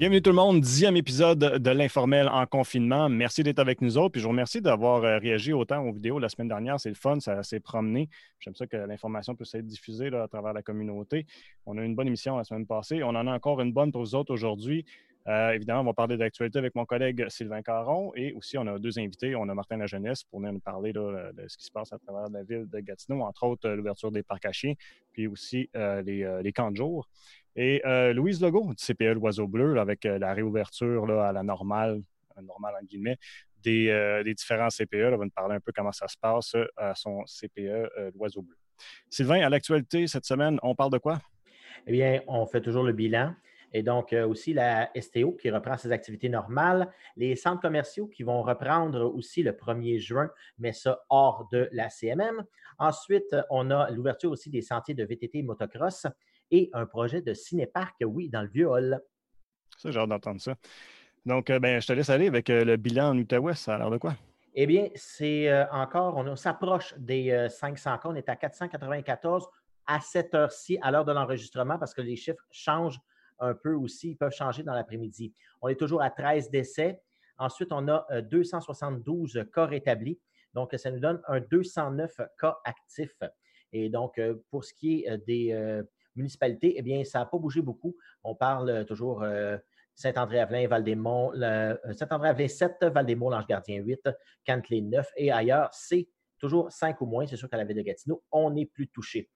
Bienvenue tout le monde, dixième épisode de l'informel en confinement. Merci d'être avec nous autres. Puis je vous remercie d'avoir euh, réagi autant aux vidéos la semaine dernière. C'est le fun, ça s'est promené. J'aime ça que l'information puisse être diffusée à travers la communauté. On a eu une bonne émission la semaine passée. On en a encore une bonne pour vous autres aujourd'hui. Euh, évidemment, on va parler d'actualité avec mon collègue Sylvain Caron et aussi on a deux invités. On a Martin La Jeunesse pour nous parler de ce qui se passe à travers la ville de Gatineau, entre autres l'ouverture des parcs à chiens, puis aussi euh, les camps de jour. Et euh, Louise Legault du CPE L'Oiseau Bleu, avec euh, la réouverture à la normale, normale en guillemets, des, euh, différents CPE. Elle va nous parler un peu comment ça se passe à son CPE L'Oiseau Bleu. Sylvain, à l'actualité cette semaine, on parle de quoi? Eh bien, on fait toujours le bilan. Et donc, aussi la STO qui reprend ses activités normales, les centres commerciaux qui vont reprendre aussi le 1er juin, mais ça hors de la CMM. Ensuite, on a l'ouverture aussi des sentiers de VTT et motocross et un projet de cinéparc, oui, dans le vieux hall. Ça, j'ai hâte d'entendre ça. Donc, euh, ben, je te laisse aller avec euh, le bilan en Outaouais. Ça a l'air de quoi? Eh bien, c'est euh, encore, on s'approche des 500 cas. On est à 494 à cette heure-ci, à l'heure de l'enregistrement, parce que les chiffres changent un peu aussi. Ils peuvent changer dans l'après-midi. On est toujours à 13 décès. Ensuite, on a 272 cas rétablis. Donc, ça nous donne un 209 cas actifs. Et donc, pour ce qui est des municipalité, eh bien, ça n'a pas bougé beaucoup. On parle euh, toujours euh, Saint-André-Avelin, Val-des-Monts, euh, Saint-André-Avelin 7, Val-des-Monts, L'Ange-Gardien 8, Cantley 9 et ailleurs, c'est toujours 5 ou moins. C'est sûr qu'à la ville de Gatineau, on n'est plus touché.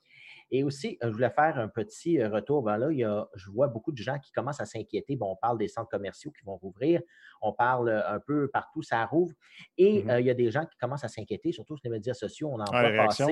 Et aussi, euh, je voulais faire un petit euh, retour. Ben là, il y a, je vois beaucoup de gens qui commencent à s'inquiéter. Bon, on parle des centres commerciaux qui vont rouvrir. On parle euh, un peu partout, ça rouvre. Et mm-hmm. il y a des gens qui commencent à s'inquiéter, surtout sur les médias sociaux. On en ah, voit passer.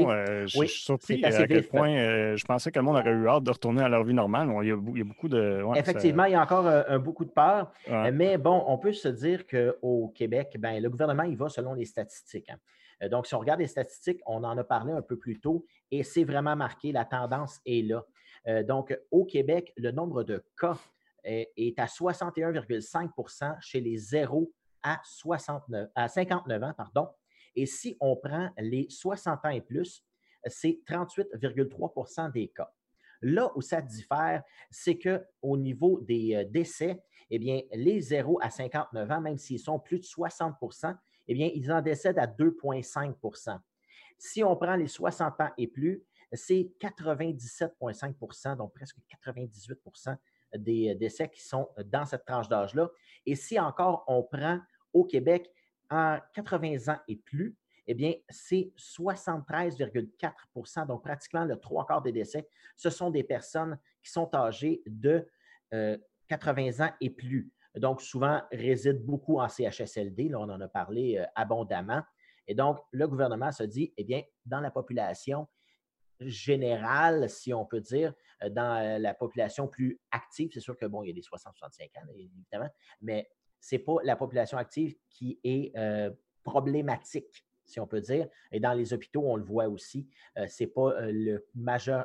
je suis surpris à quel point je pensais que le monde aurait eu hâte de retourner à leur vie normale. Il y a, beaucoup de. Effectivement, il y a encore beaucoup de peur. Mais bon, on peut se dire qu'au Québec, ben, le gouvernement, il va selon les statistiques. Hein. Euh, donc, si on regarde les statistiques, on en a parlé un peu plus tôt et c'est vraiment marqué, la tendance est là. Euh, donc, au Québec, le nombre de cas est à 61,5% chez les 0 à, 69, à 59 ans. Pardon. Et si on prend les 60 ans et plus, c'est 38,3% des cas. Là où ça diffère, c'est qu'au niveau des euh, décès, eh bien, les 0 à 59 ans, même s'ils sont plus de 60 eh bien, ils en décèdent à 2,5% Si on prend les 60 ans et plus, c'est 97,5% donc presque 98% des décès qui sont dans cette tranche d'âge-là. Et si encore on prend au Québec en 80 ans et plus, eh bien, c'est 73,4% donc pratiquement le trois quarts des décès. Ce sont des personnes qui sont âgées de 80 euh, ans et plus donc souvent résident beaucoup en CHSLD. Là, on en a parlé euh, abondamment. Et donc, le gouvernement se dit, eh bien, dans la population générale, si on peut dire, euh, dans euh, la population plus active, c'est sûr que, bon, il y a des 60-65 ans, évidemment, mais ce n'est pas la population active qui est problématique, si on peut dire. Et dans les hôpitaux, on le voit aussi, ce n'est pas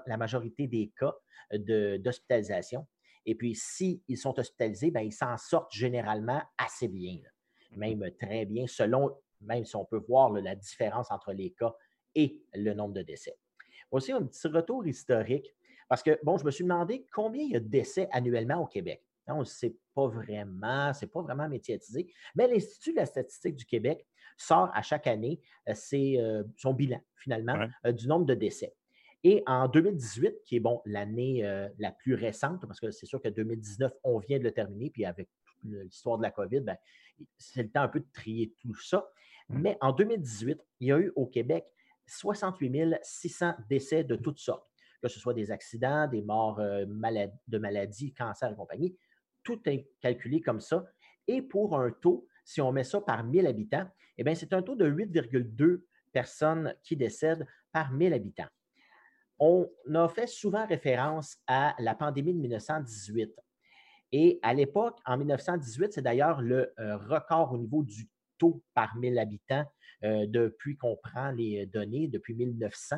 la majorité des cas d'hospitalisation. Et puis, s'ils sont hospitalisés, bien, ils s'en sortent généralement assez bien, mmh même très bien, selon, même si on peut voir la différence entre les cas et le nombre de décès. Aussi, un petit retour historique, parce que, bon, je me suis demandé combien il y a de décès annuellement au Québec. On ne sait pas vraiment, ce n'est pas vraiment médiatisé, mais l'Institut de la statistique du Québec sort à chaque année euh, euh, son bilan, finalement, euh, du nombre de décès. Et en 2018, qui est bon l'année euh, la plus récente, parce que c'est sûr que 2019, on vient de le terminer, puis avec l'histoire de la COVID, ben, c'est le temps un peu de trier tout ça. Mmh. Mais en 2018, il y a eu au Québec 68 600 décès de toutes sortes, que ce soit des accidents, des morts euh, de maladies, cancer et compagnie. Tout est calculé comme ça. Et pour un taux, si on met ça par 1000 habitants, eh bien, c'est un taux de 8,2 personnes qui décèdent par 1000 habitants on a fait souvent référence à la pandémie de 1918. Et à l'époque, en 1918, c'est d'ailleurs le euh, record au niveau du taux par 1000 habitants euh, depuis qu'on prend les données, depuis 1900.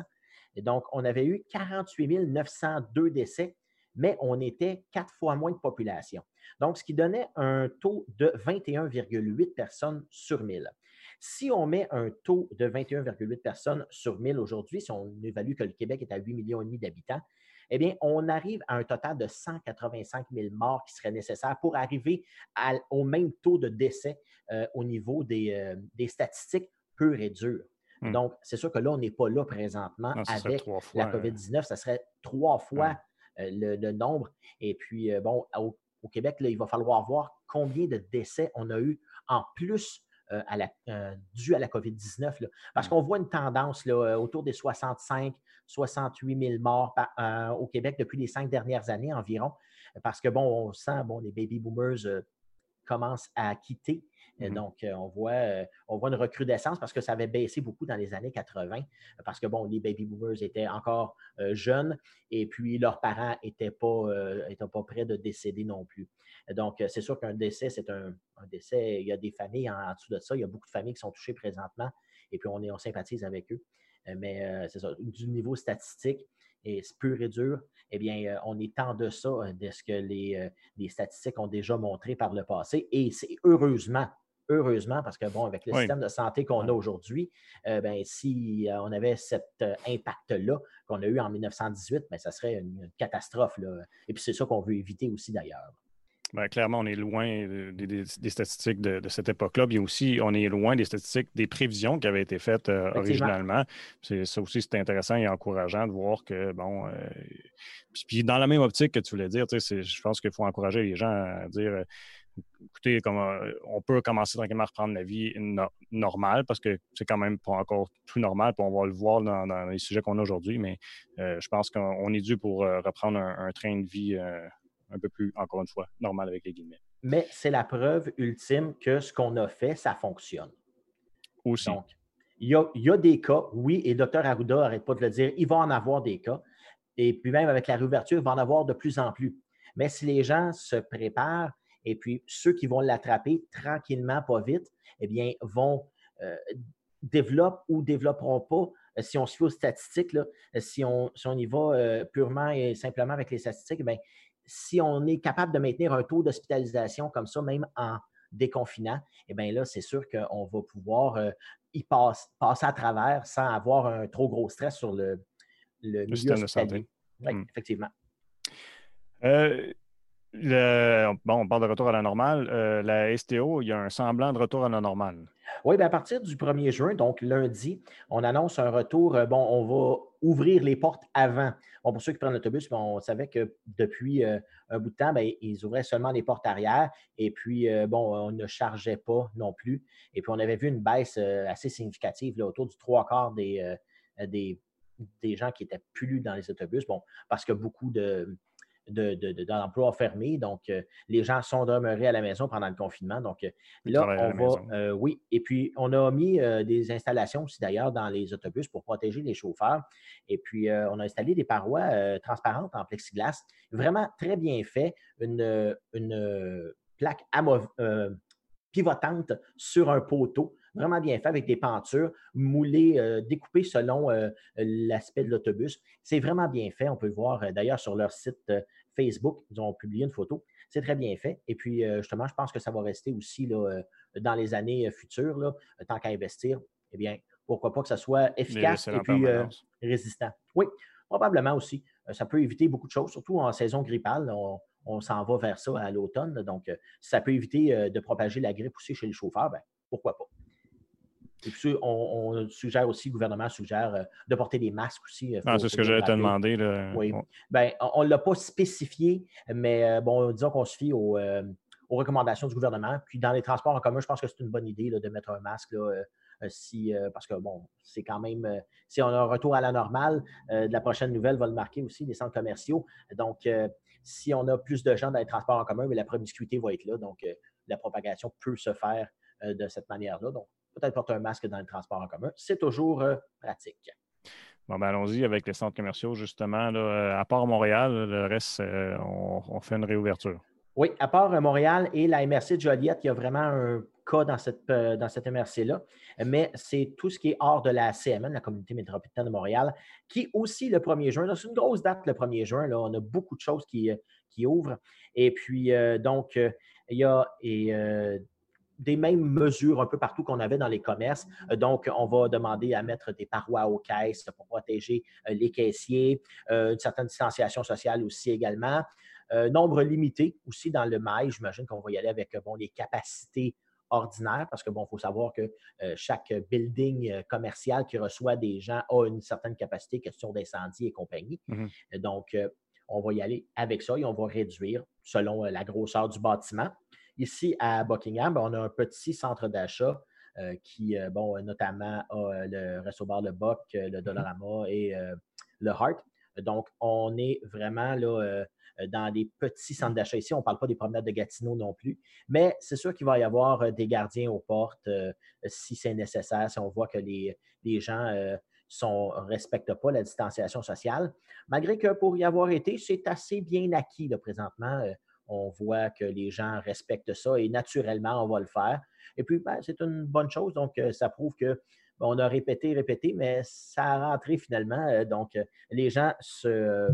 Et donc, on avait eu 48 902 décès, mais on était quatre fois moins de population. Donc, ce qui donnait un taux de 21,8 personnes sur 1000. Si on met un taux de 21,8 personnes sur 1000 aujourd'hui, si on évalue que le Québec est à 8 millions et demi d'habitants, eh bien, on arrive à un total de 185 000 morts qui seraient nécessaires pour arriver au même taux de décès euh, au niveau des, des statistiques pures et dures. Hmm. Donc, c'est sûr que là, on n'est pas là présentement avec la euh, COVID-19. Ça serait trois fois euh, le, nombre. Et puis, euh, bon, au, Québec, là, il va falloir voir combien de décès on a eu en plus à la, dû à la COVID-19. Parce qu'on voit une tendance là, autour des 65, 68 000 morts au Québec depuis les cinq dernières années environ. Parce que, bon, on sent, bon, les baby boomers commencent à quitter Mmh donc, on voit, on voit une recrudescence parce que ça avait baissé beaucoup dans les années 80, parce que, bon, les baby boomers étaient encore jeunes et puis leurs parents n'étaient pas, pas prêts de décéder non plus. Donc, c'est sûr qu'un décès, c'est un, décès. Il y a des familles en, dessous de ça. Il y a beaucoup de familles qui sont touchées présentement et puis on, est, on sympathise avec eux. Mais c'est ça, du niveau statistique, et c'est pur et dur, eh bien, on est en deçà de ce que les, les, statistiques ont déjà montré par le passé. Et c'est heureusement, heureusement, parce que, bon, avec le système de santé qu'on a aujourd'hui, euh, ben, si euh, on avait cet euh, impact-là qu'on a eu en 1918, ben, ça serait une, catastrophe. Là. Et puis, c'est ça qu'on veut éviter aussi, d'ailleurs. Ben, clairement, on est loin des, statistiques de, cette époque-là. Puis aussi, on est loin des statistiques des prévisions qui avaient été faites originalement. ça aussi, c'est intéressant et encourageant de voir que, bon, puis, dans la même optique que tu voulais dire, je pense qu'il faut encourager les gens à dire écoutez, euh, on peut commencer tranquillement à reprendre la vie normale parce que c'est quand même pas encore tout normal, puis on va le voir dans, les sujets qu'on a aujourd'hui, mais euh, je pense qu'on est dû pour euh, reprendre un, train de vie un peu plus, encore une fois, normal avec les guillemets. Mais c'est la preuve ultime que ce qu'on a fait, ça fonctionne. Aussi. Donc, il y a, des cas, oui, et docteur Arruda n'arrête pas de le dire, il va en avoir des cas. Et puis même avec la réouverture, il va en avoir de plus en plus. Mais si les gens se préparent, et puis, ceux qui vont l'attraper tranquillement, pas vite, eh bien, vont euh, développer ou développeront pas, euh, si on se aux statistiques, là, euh, si, on, si on y va purement et simplement avec les statistiques, bien, si on est capable de maintenir un taux d'hospitalisation comme ça, même en déconfinant, eh bien là, c'est sûr qu'on va pouvoir y passer à travers sans avoir un trop gros stress sur le, le, milieu de santé. Oui, hmm. effectivement. Bon, on parle de retour à la normale. Euh, la STO, il y a un semblant de retour à la normale. Oui, bien à partir du 1er juin, donc lundi, on annonce un retour. Euh, bon, on va ouvrir les portes avant. Bon, pour ceux qui prennent l'autobus, on savait que depuis euh, un bout de temps, bien, ils ouvraient seulement les portes arrière. Et puis, bon, on ne chargeait pas non plus. Et puis, on avait vu une baisse assez significative autour du trois quarts des, des, des gens qui étaient plus dans les autobus. Bon, parce que beaucoup de d'emplois de, fermés. Donc, euh, les gens sont demeurés à la maison pendant le confinement. Donc, euh, là, on va. Euh, oui. Et puis, on a mis des installations aussi d'ailleurs dans les autobus pour protéger les chauffeurs. Et puis, on a installé des parois transparentes en plexiglas. Vraiment très bien fait. Une, une plaque pivotante sur un poteau vraiment bien fait avec des pentures moulées, découpées selon l'aspect de l'autobus. C'est vraiment bien fait. On peut le voir d'ailleurs sur leur site Facebook, ils ont publié une photo. C'est très bien fait. Et puis, euh, justement, je pense que ça va rester aussi là, euh, dans les années euh, futures, là, tant qu'à investir. Eh bien, pourquoi pas que ça soit efficace et puis résistant. Oui, probablement aussi. ça peut éviter beaucoup de choses, surtout en saison grippale. On, s'en va vers ça à l'automne. Donc, ça peut éviter de propager la grippe aussi chez les chauffeurs, ben, pourquoi pas. Et puis, on, suggère aussi, le gouvernement suggère euh, de porter des masques aussi. Euh, ah, c'est ce que j'allais te demander. Oui. Ben, on ne l'a pas spécifié, mais euh, bon, disons qu'on se fie aux, recommandations du gouvernement. Puis, dans les transports en commun, je pense que c'est une bonne idée de mettre un masque. si, parce que, bon, c'est quand même, si on a un retour à la normale, la prochaine nouvelle va le marquer aussi, les centres commerciaux. Donc, si on a plus de gens dans les transports en commun, mais la promiscuité va être là. Donc, la propagation peut se faire de cette manière-là. Donc, peut-être porter un masque dans le transport en commun. C'est toujours euh, pratique. Bon, ben allons-y avec les centres commerciaux, justement. Euh, à part Montréal, le reste, euh, on, fait une réouverture. Oui, à part Montréal et la MRC de Joliette, il y a vraiment un cas dans cette, dans cette MRC-là, mais c'est tout ce qui est hors de la CMN, la Communauté métropolitaine de Montréal, qui aussi le 1er juin, c'est une grosse date le 1er juin, là, on a beaucoup de choses qui, qui ouvrent. Et puis, donc, il y a et, des mêmes mesures un peu partout qu'on avait dans les commerces. Donc, on va demander à mettre des parois aux caisses pour protéger les caissiers, une certaine distanciation sociale aussi également. nombre limité aussi dans le mail. J'imagine qu'on va y aller avec bon, les capacités ordinaires parce que, bon, il faut savoir que chaque building commercial qui reçoit des gens a une certaine capacité, question d'incendie et compagnie. Mmh Donc, on va y aller avec ça et on va réduire selon la grosseur du bâtiment. Ici, à Buckingham, on a un petit centre d'achat euh, qui, euh, bon, notamment a euh, le Resto Bar Le Boc, le mhm. Dollarama et le Heart. Donc, on est vraiment là, dans des petits centres d'achat ici. On ne parle pas des promenades de Gatineau non plus. Mais c'est sûr qu'il va y avoir des gardiens aux portes si c'est nécessaire, si on voit que les, gens ne respectent pas la distanciation sociale. Malgré que pour y avoir été, c'est assez bien acquis là, présentement on voit que les gens respectent ça et naturellement, on va le faire. Et puis, ben, c'est une bonne chose. Donc, euh, ça prouve que on a répété, répété, mais ça a rentré finalement. Euh, donc, euh, les gens se,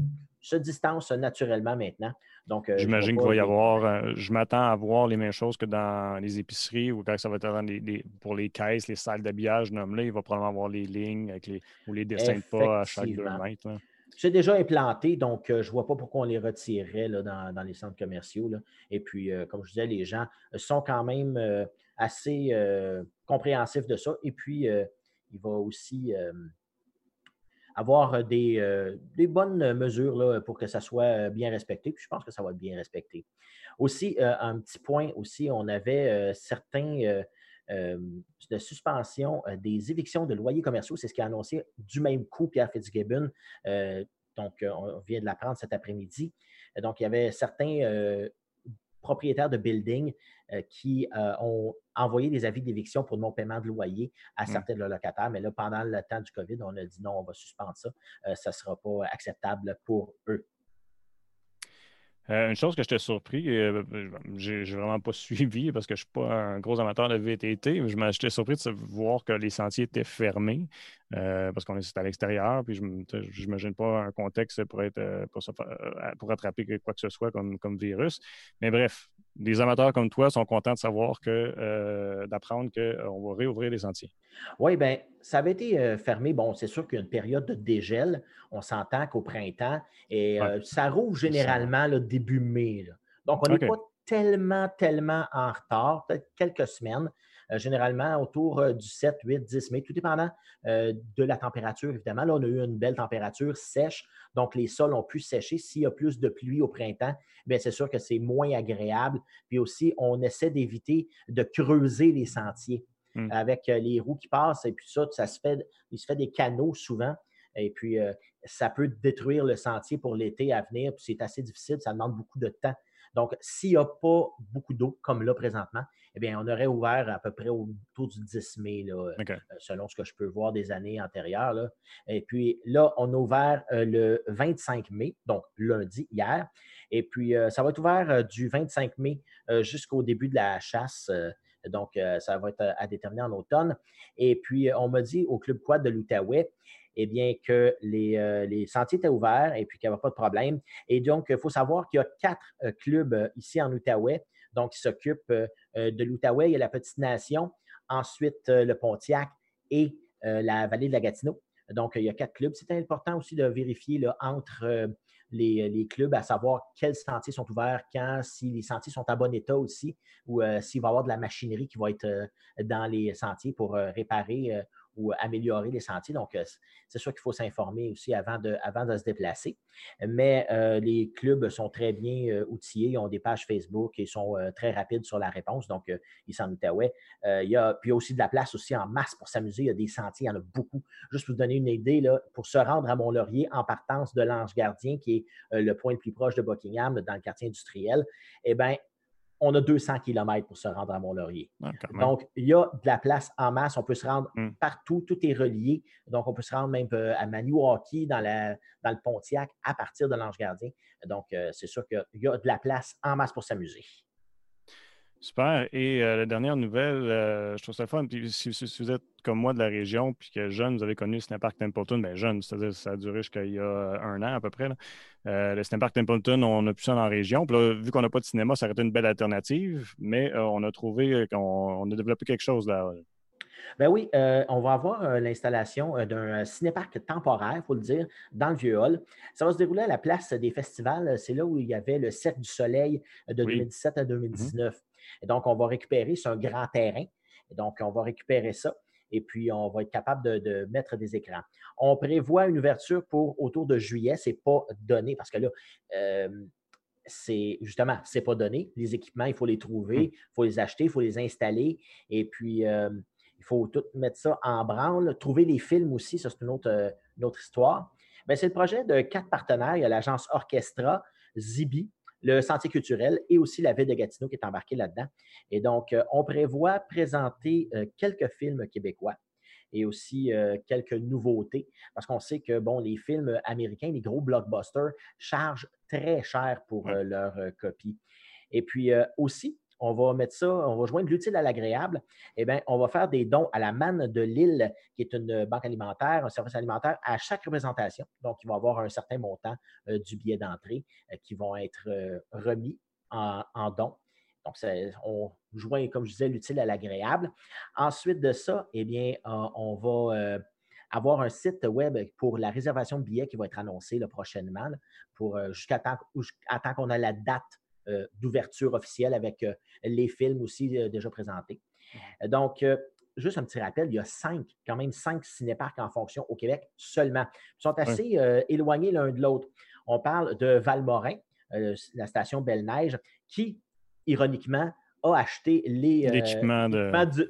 distancent naturellement maintenant. Donc, J'imagine qu'il va y avoir, je m'attends à voir les mêmes choses que dans les épiceries ou quand ça va être pour les caisses, les salles d'habillage, nomme il va probablement avoir les lignes avec les, ou les dessins de pas à chaque deux mètres. C'est déjà implanté, donc euh, je ne vois pas pourquoi on les retirerait dans, les centres commerciaux. Et puis, euh, comme je disais, les gens sont quand même euh, assez compréhensifs de ça. Et puis, il va aussi avoir des, bonnes mesures pour que ça soit bien respecté. Puis je pense que ça va être bien respecté. Aussi, un petit point aussi, on avait certains euh, de suspension euh, des évictions de loyers commerciaux. C'est ce qui a annoncé du même coup Pierre Fitzgibbon. Euh, donc, on vient de l'apprendre cet après-midi. Donc, il y avait certains propriétaires de buildings qui ont envoyé des avis d'éviction pour non-paiement de loyer à mmh. certains de leurs locataires. Mais là, pendant le temps du COVID, on a dit non, on va suspendre ça. ça ne sera pas acceptable pour eux. Euh, une chose que j'étais surpris, euh, j'ai vraiment pas suivi parce que je ne suis pas un gros amateur de VTT, mais j'étais surpris de voir que les sentiers étaient fermés euh, parce qu'on est à l'extérieur, puis je n'imagine pas un contexte pour être pour, attraper quoi que ce soit comme virus. Mais bref, les amateurs comme toi sont contents de savoir que d'apprendre qu'on va réouvrir les sentiers. Oui, bien, ça avait été fermé. Bon, c'est sûr qu'il y a une période de dégel. On s'entend qu'au printemps, et ça rouvre généralement le début mai. Donc, on n'est pas tellement, tellement en retard, peut-être quelques semaines. Euh, généralement autour euh, du 7, 8, 10 mai, tout dépendant euh, de la température, évidemment. Là, on a eu une belle température sèche, donc les sols ont pu sécher. S'il y a plus de pluie au printemps, bien, c'est sûr que c'est moins agréable. Puis aussi, on essaie d'éviter de creuser les sentiers. Mmh. Avec les roues qui passent, et puis ça, ça se fait, il se fait des canaux souvent. Et puis, ça peut détruire le sentier pour l'été à venir. Puis c'est assez difficile, ça demande beaucoup de temps. Donc, s'il n'y a pas beaucoup d'eau, comme là présentement, eh bien, on aurait ouvert à peu près autour du 10 mai, là, euh, selon ce que je peux voir des années antérieures. Et puis là, on a ouvert euh, le 25 mai, donc lundi, hier. Et puis, euh, ça va être ouvert du 25 mai jusqu'au début de la chasse. donc, ça va être à déterminer en automne. Et puis, on m'a dit au Club Quad de l'Outaouais, eh bien, que euh, les, sentiers étaient ouverts et puis qu'il n'y avait pas de problème. Et donc, il faut savoir qu'il y a quatre euh, clubs euh, ici en Outaouais, donc qui s'occupent de l'Outaouais. Il y a la Petite Nation, ensuite le Pontiac et la vallée de la Gatineau. Donc, il y a quatre clubs. C'est important aussi de vérifier entre les, clubs, à savoir quels sentiers sont ouverts, quand, si les sentiers sont en bon état aussi, ou s'il va y avoir de la machinerie qui va être dans les sentiers pour réparer ou améliorer les sentiers. Donc, euh, c'est sûr qu'il faut s'informer aussi avant de, se déplacer. Mais euh, les clubs sont très bien euh, outillés, ils ont des pages Facebook et sont très rapides sur la réponse. Donc, ils s'en Outaouais. il y a, puis il y a aussi de la place aussi en masse pour s'amuser. Il y a des sentiers, il y en a beaucoup. Juste pour vous donner une idée, pour se rendre à Mont-Laurier en partance de l'Ange Gardien, qui est le point le plus proche de Buckingham dans le quartier industriel, eh bien, on a 200 km pour se rendre à Mont-Laurier. Ah, Donc, il y a de la place en masse. On peut se rendre hmm. partout. Tout est relié. Donc, on peut se rendre même euh, à Maniwaki, dans, dans le Pontiac, à partir de l'Ange Gardien. Donc, euh, c'est sûr qu'il y a de la place en masse pour s'amuser. Super. Et euh, la dernière nouvelle, euh, je trouve ça fun. Puis, si, vous êtes comme moi de la région, puis que jeune, vous avez connu le Cinépark Templeton, bien jeune, c'est-à-dire ça a duré jusqu'à il y a un an à peu près. Euh, le Cinépark Templeton, on a plus ça dans la région. Puis là, vu qu'on n'a pas de cinéma, ça aurait été une belle alternative, mais on a trouvé qu'on a développé quelque chose là. Ben oui, euh, on va avoir euh, l'installation euh, d'un cinéparc temporaire, il faut le dire, dans le Vieux Hall. Ça va se dérouler à la place des festivals. C'est là où il y avait le Cercle du Soleil de 2017 à 2019. Mm-hmm. Et donc, on va récupérer, c'est un grand terrain. Et donc, on va récupérer ça et puis on va être capable de, mettre des écrans. On prévoit une ouverture pour autour de juillet. Ce n'est pas donné parce que là, c'est justement, ce n'est pas donné. Les équipements, il faut les trouver, mm. il faut les acheter, il faut les installer. Et puis, il faut tout mettre ça en branle. Trouver les films aussi, ça, c'est une autre, euh, autre histoire. Ben, c'est le projet de quatre partenaires. Il y a l'agence Orchestra, Zibi, le Sentier culturel et aussi la ville de Gatineau qui est embarquée là-dedans. Et donc, euh, on prévoit présenter euh, quelques films québécois et aussi quelques nouveautés parce qu'on sait que, bon, les films américains, les gros blockbusters, chargent très cher pour leurs copies. Et puis aussi, on va mettre ça, on va joindre l'utile à l'agréable. Eh bien, on va faire des dons à la Manne de Lille, qui est une banque alimentaire, un service alimentaire, à chaque représentation. Donc, il va y avoir un certain montant euh, du billet d'entrée euh, qui vont être euh, remis en, dons. Donc, on joint, comme je disais, l'utile à l'agréable. Ensuite de ça, eh bien, on va avoir un site web pour la réservation de billets qui va être annoncé prochainement, pour jusqu'à temps, temps qu'on a la date d'ouverture officielle avec euh, les films aussi euh, déjà présentés. Donc, juste un petit rappel, il y a cinq, quand même cinq cinéparcs en fonction au Québec seulement. Ils sont assez éloignés l'un de l'autre. On parle de Valmorin, la station Belle-Neige, qui, ironiquement, a acheté les l'équipement du,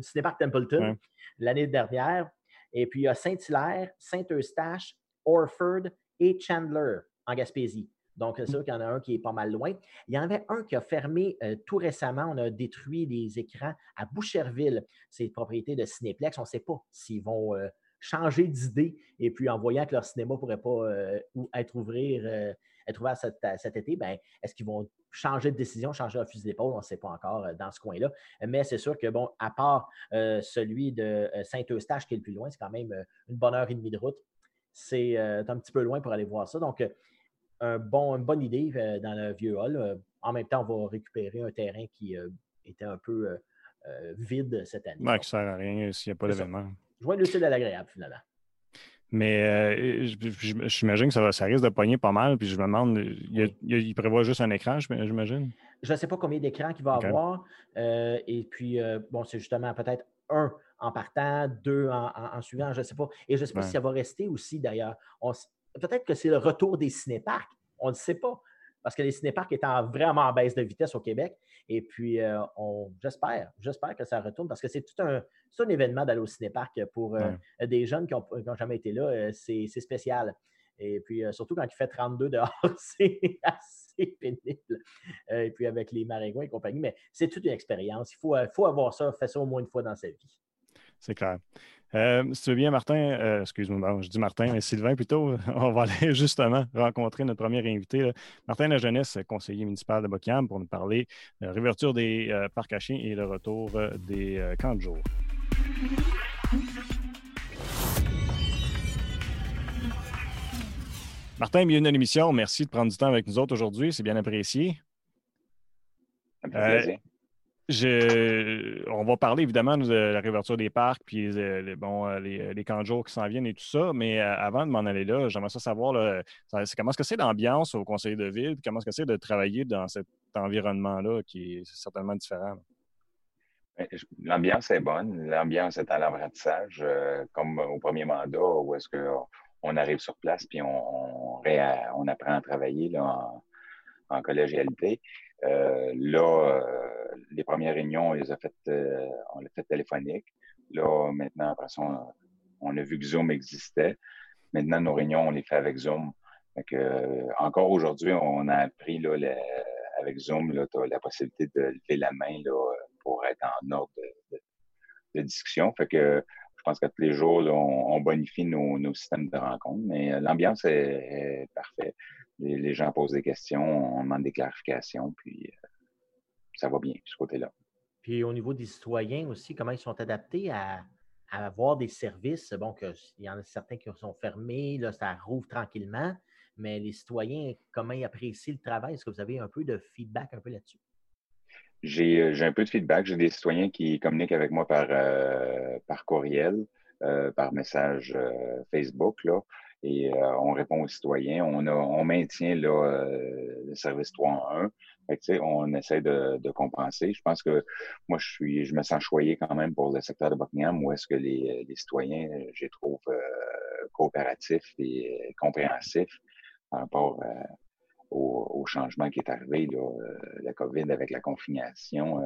cinéparc Templeton l'année dernière. Et puis, il y a Saint-Hilaire, Saint-Eustache, Orford et Chandler en Gaspésie. Donc, c'est sûr qu'il y en a un qui est pas mal loin. Il y en avait un qui a fermé euh, tout récemment. On a détruit les écrans à Boucherville. C'est une propriété de Cinéplex. On ne sait pas s'ils vont euh, changer d'idée et puis en voyant que leur cinéma ne pourrait pas euh, être, ouvrir, être ouvert cet, été, ben, est-ce qu'ils vont changer de décision, changer leur fusil d'épaule? On ne sait pas encore dans ce coin-là. Mais c'est sûr que, bon, à part celui de Saint-Eustache qui est le plus loin, c'est quand même une bonne heure et demie de route. C'est un petit peu loin pour aller voir ça. Donc, un bon, une bonne idée euh, dans le vieux hall. Euh, en même temps, on va récupérer un terrain qui euh, était un peu vide cette année. Oui, qui ne sert à rien s'il n'y a pas d'événement. le l'utile à l'agréable, finalement. Mais j'imagine que ça, ça, risque de pogner pas mal. Puis je me demande, il, prévoit juste un écran, j'imagine? Je ne sais pas combien d'écrans il va avoir. et puis, bon, c'est justement peut-être un en partant, deux en, suivant, je ne sais pas. Et je ne sais pas si ça va rester aussi, d'ailleurs peut-être que c'est le retour des cinéparcs. On ne sait pas. Parce que les cinéparcs étaient vraiment en baisse de vitesse au Québec. Et puis, euh, j'espère, j'espère que ça retourne parce que c'est tout un, un événement d'aller au cinéparc pour euh, des jeunes qui n'ont jamais été là. Euh, c'est spécial. Et puis, surtout quand il fait 32 dehors, c'est assez pénible. et puis, avec les maringouins et compagnie. Mais c'est toute une expérience. Il faut, faut avoir ça, faire ça au moins une fois dans sa vie. C'est clair. Euh, si tu veux bien, Martin, euh, excuse-moi, je dis Martin, mais Sylvain plutôt, on va aller justement rencontrer notre premier invité, Martin La Jeunesse, conseiller municipal de Buckingham, pour nous parler de la réouverture des euh, parcs à chiens et le retour des camps de jour. Martin, bienvenue à l'émission. Merci de prendre du temps avec nous autres aujourd'hui. C'est bien apprécié. On va parler évidemment de la réouverture des parcs, puis les, bon, euh, les, les, camps de jour qui s'en viennent et tout ça. Mais euh, avant de m'en aller là, j'aimerais ça savoir comment est-ce que c'est l'ambiance au conseil de ville, comment est-ce que c'est de travailler dans cet environnement-là qui est certainement différent? L'ambiance est bonne. L'ambiance est à l'apprentissage, euh, comme au premier mandat où est-ce qu'on arrive sur place puis on, on, apprend à travailler là, en, en collégialité. Euh, là, euh, les premières réunions, on les a faites, euh, on les téléphoniques. Là, maintenant, après ça, on, a vu que Zoom existait. Maintenant, nos réunions, on les fait avec Zoom. encore aujourd'hui, on a appris avec Zoom, tu as la possibilité de lever la main pour être en ordre de, discussion. Fait que je pense que tous les jours, on, bonifie nos, systèmes de rencontre, mais l'ambiance est parfaite les, gens posent des questions, on demande des clarifications, puis euh, ça va bien, ce côté-là. Puis au niveau des citoyens aussi, comment ils sont adaptés à, avoir des services? Bon, que, il y en a certains qui sont fermés, là, ça rouvre tranquillement, mais les citoyens, comment ils apprécient le travail? Est-ce que vous avez un peu de feedback un peu là-dessus? J'ai un peu de feedback. J'ai des citoyens qui communiquent avec moi par, par courriel, par message Facebook. Là et euh, on répond aux citoyens. On, maintient euh, le service 3 en 1. Fait on essaie de, compenser. Je pense que moi, je me sens choyé quand même pour le secteur de Buckingham, où est-ce que les, citoyens, je les trouve euh, coopératifs et compréhensifs par rapport au, changement qui est arrivé, la COVID avec la confination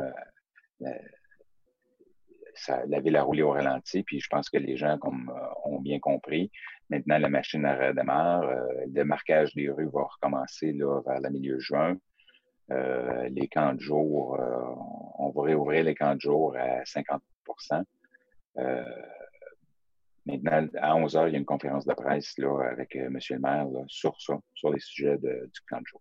la ville a roulé au ralenti, puis je pense que les gens comme, ont bien compris. Maintenant, la machine redémarre. Euh, le marquage des rues va recommencer là, vers le milieu juin. Euh, les camps de jour, on va réouvrir les camps de jour à 50% Maintenant, à 11 h il y a une conférence de presse là, avec M. le maire sur ça, sur les sujets du camp de jour.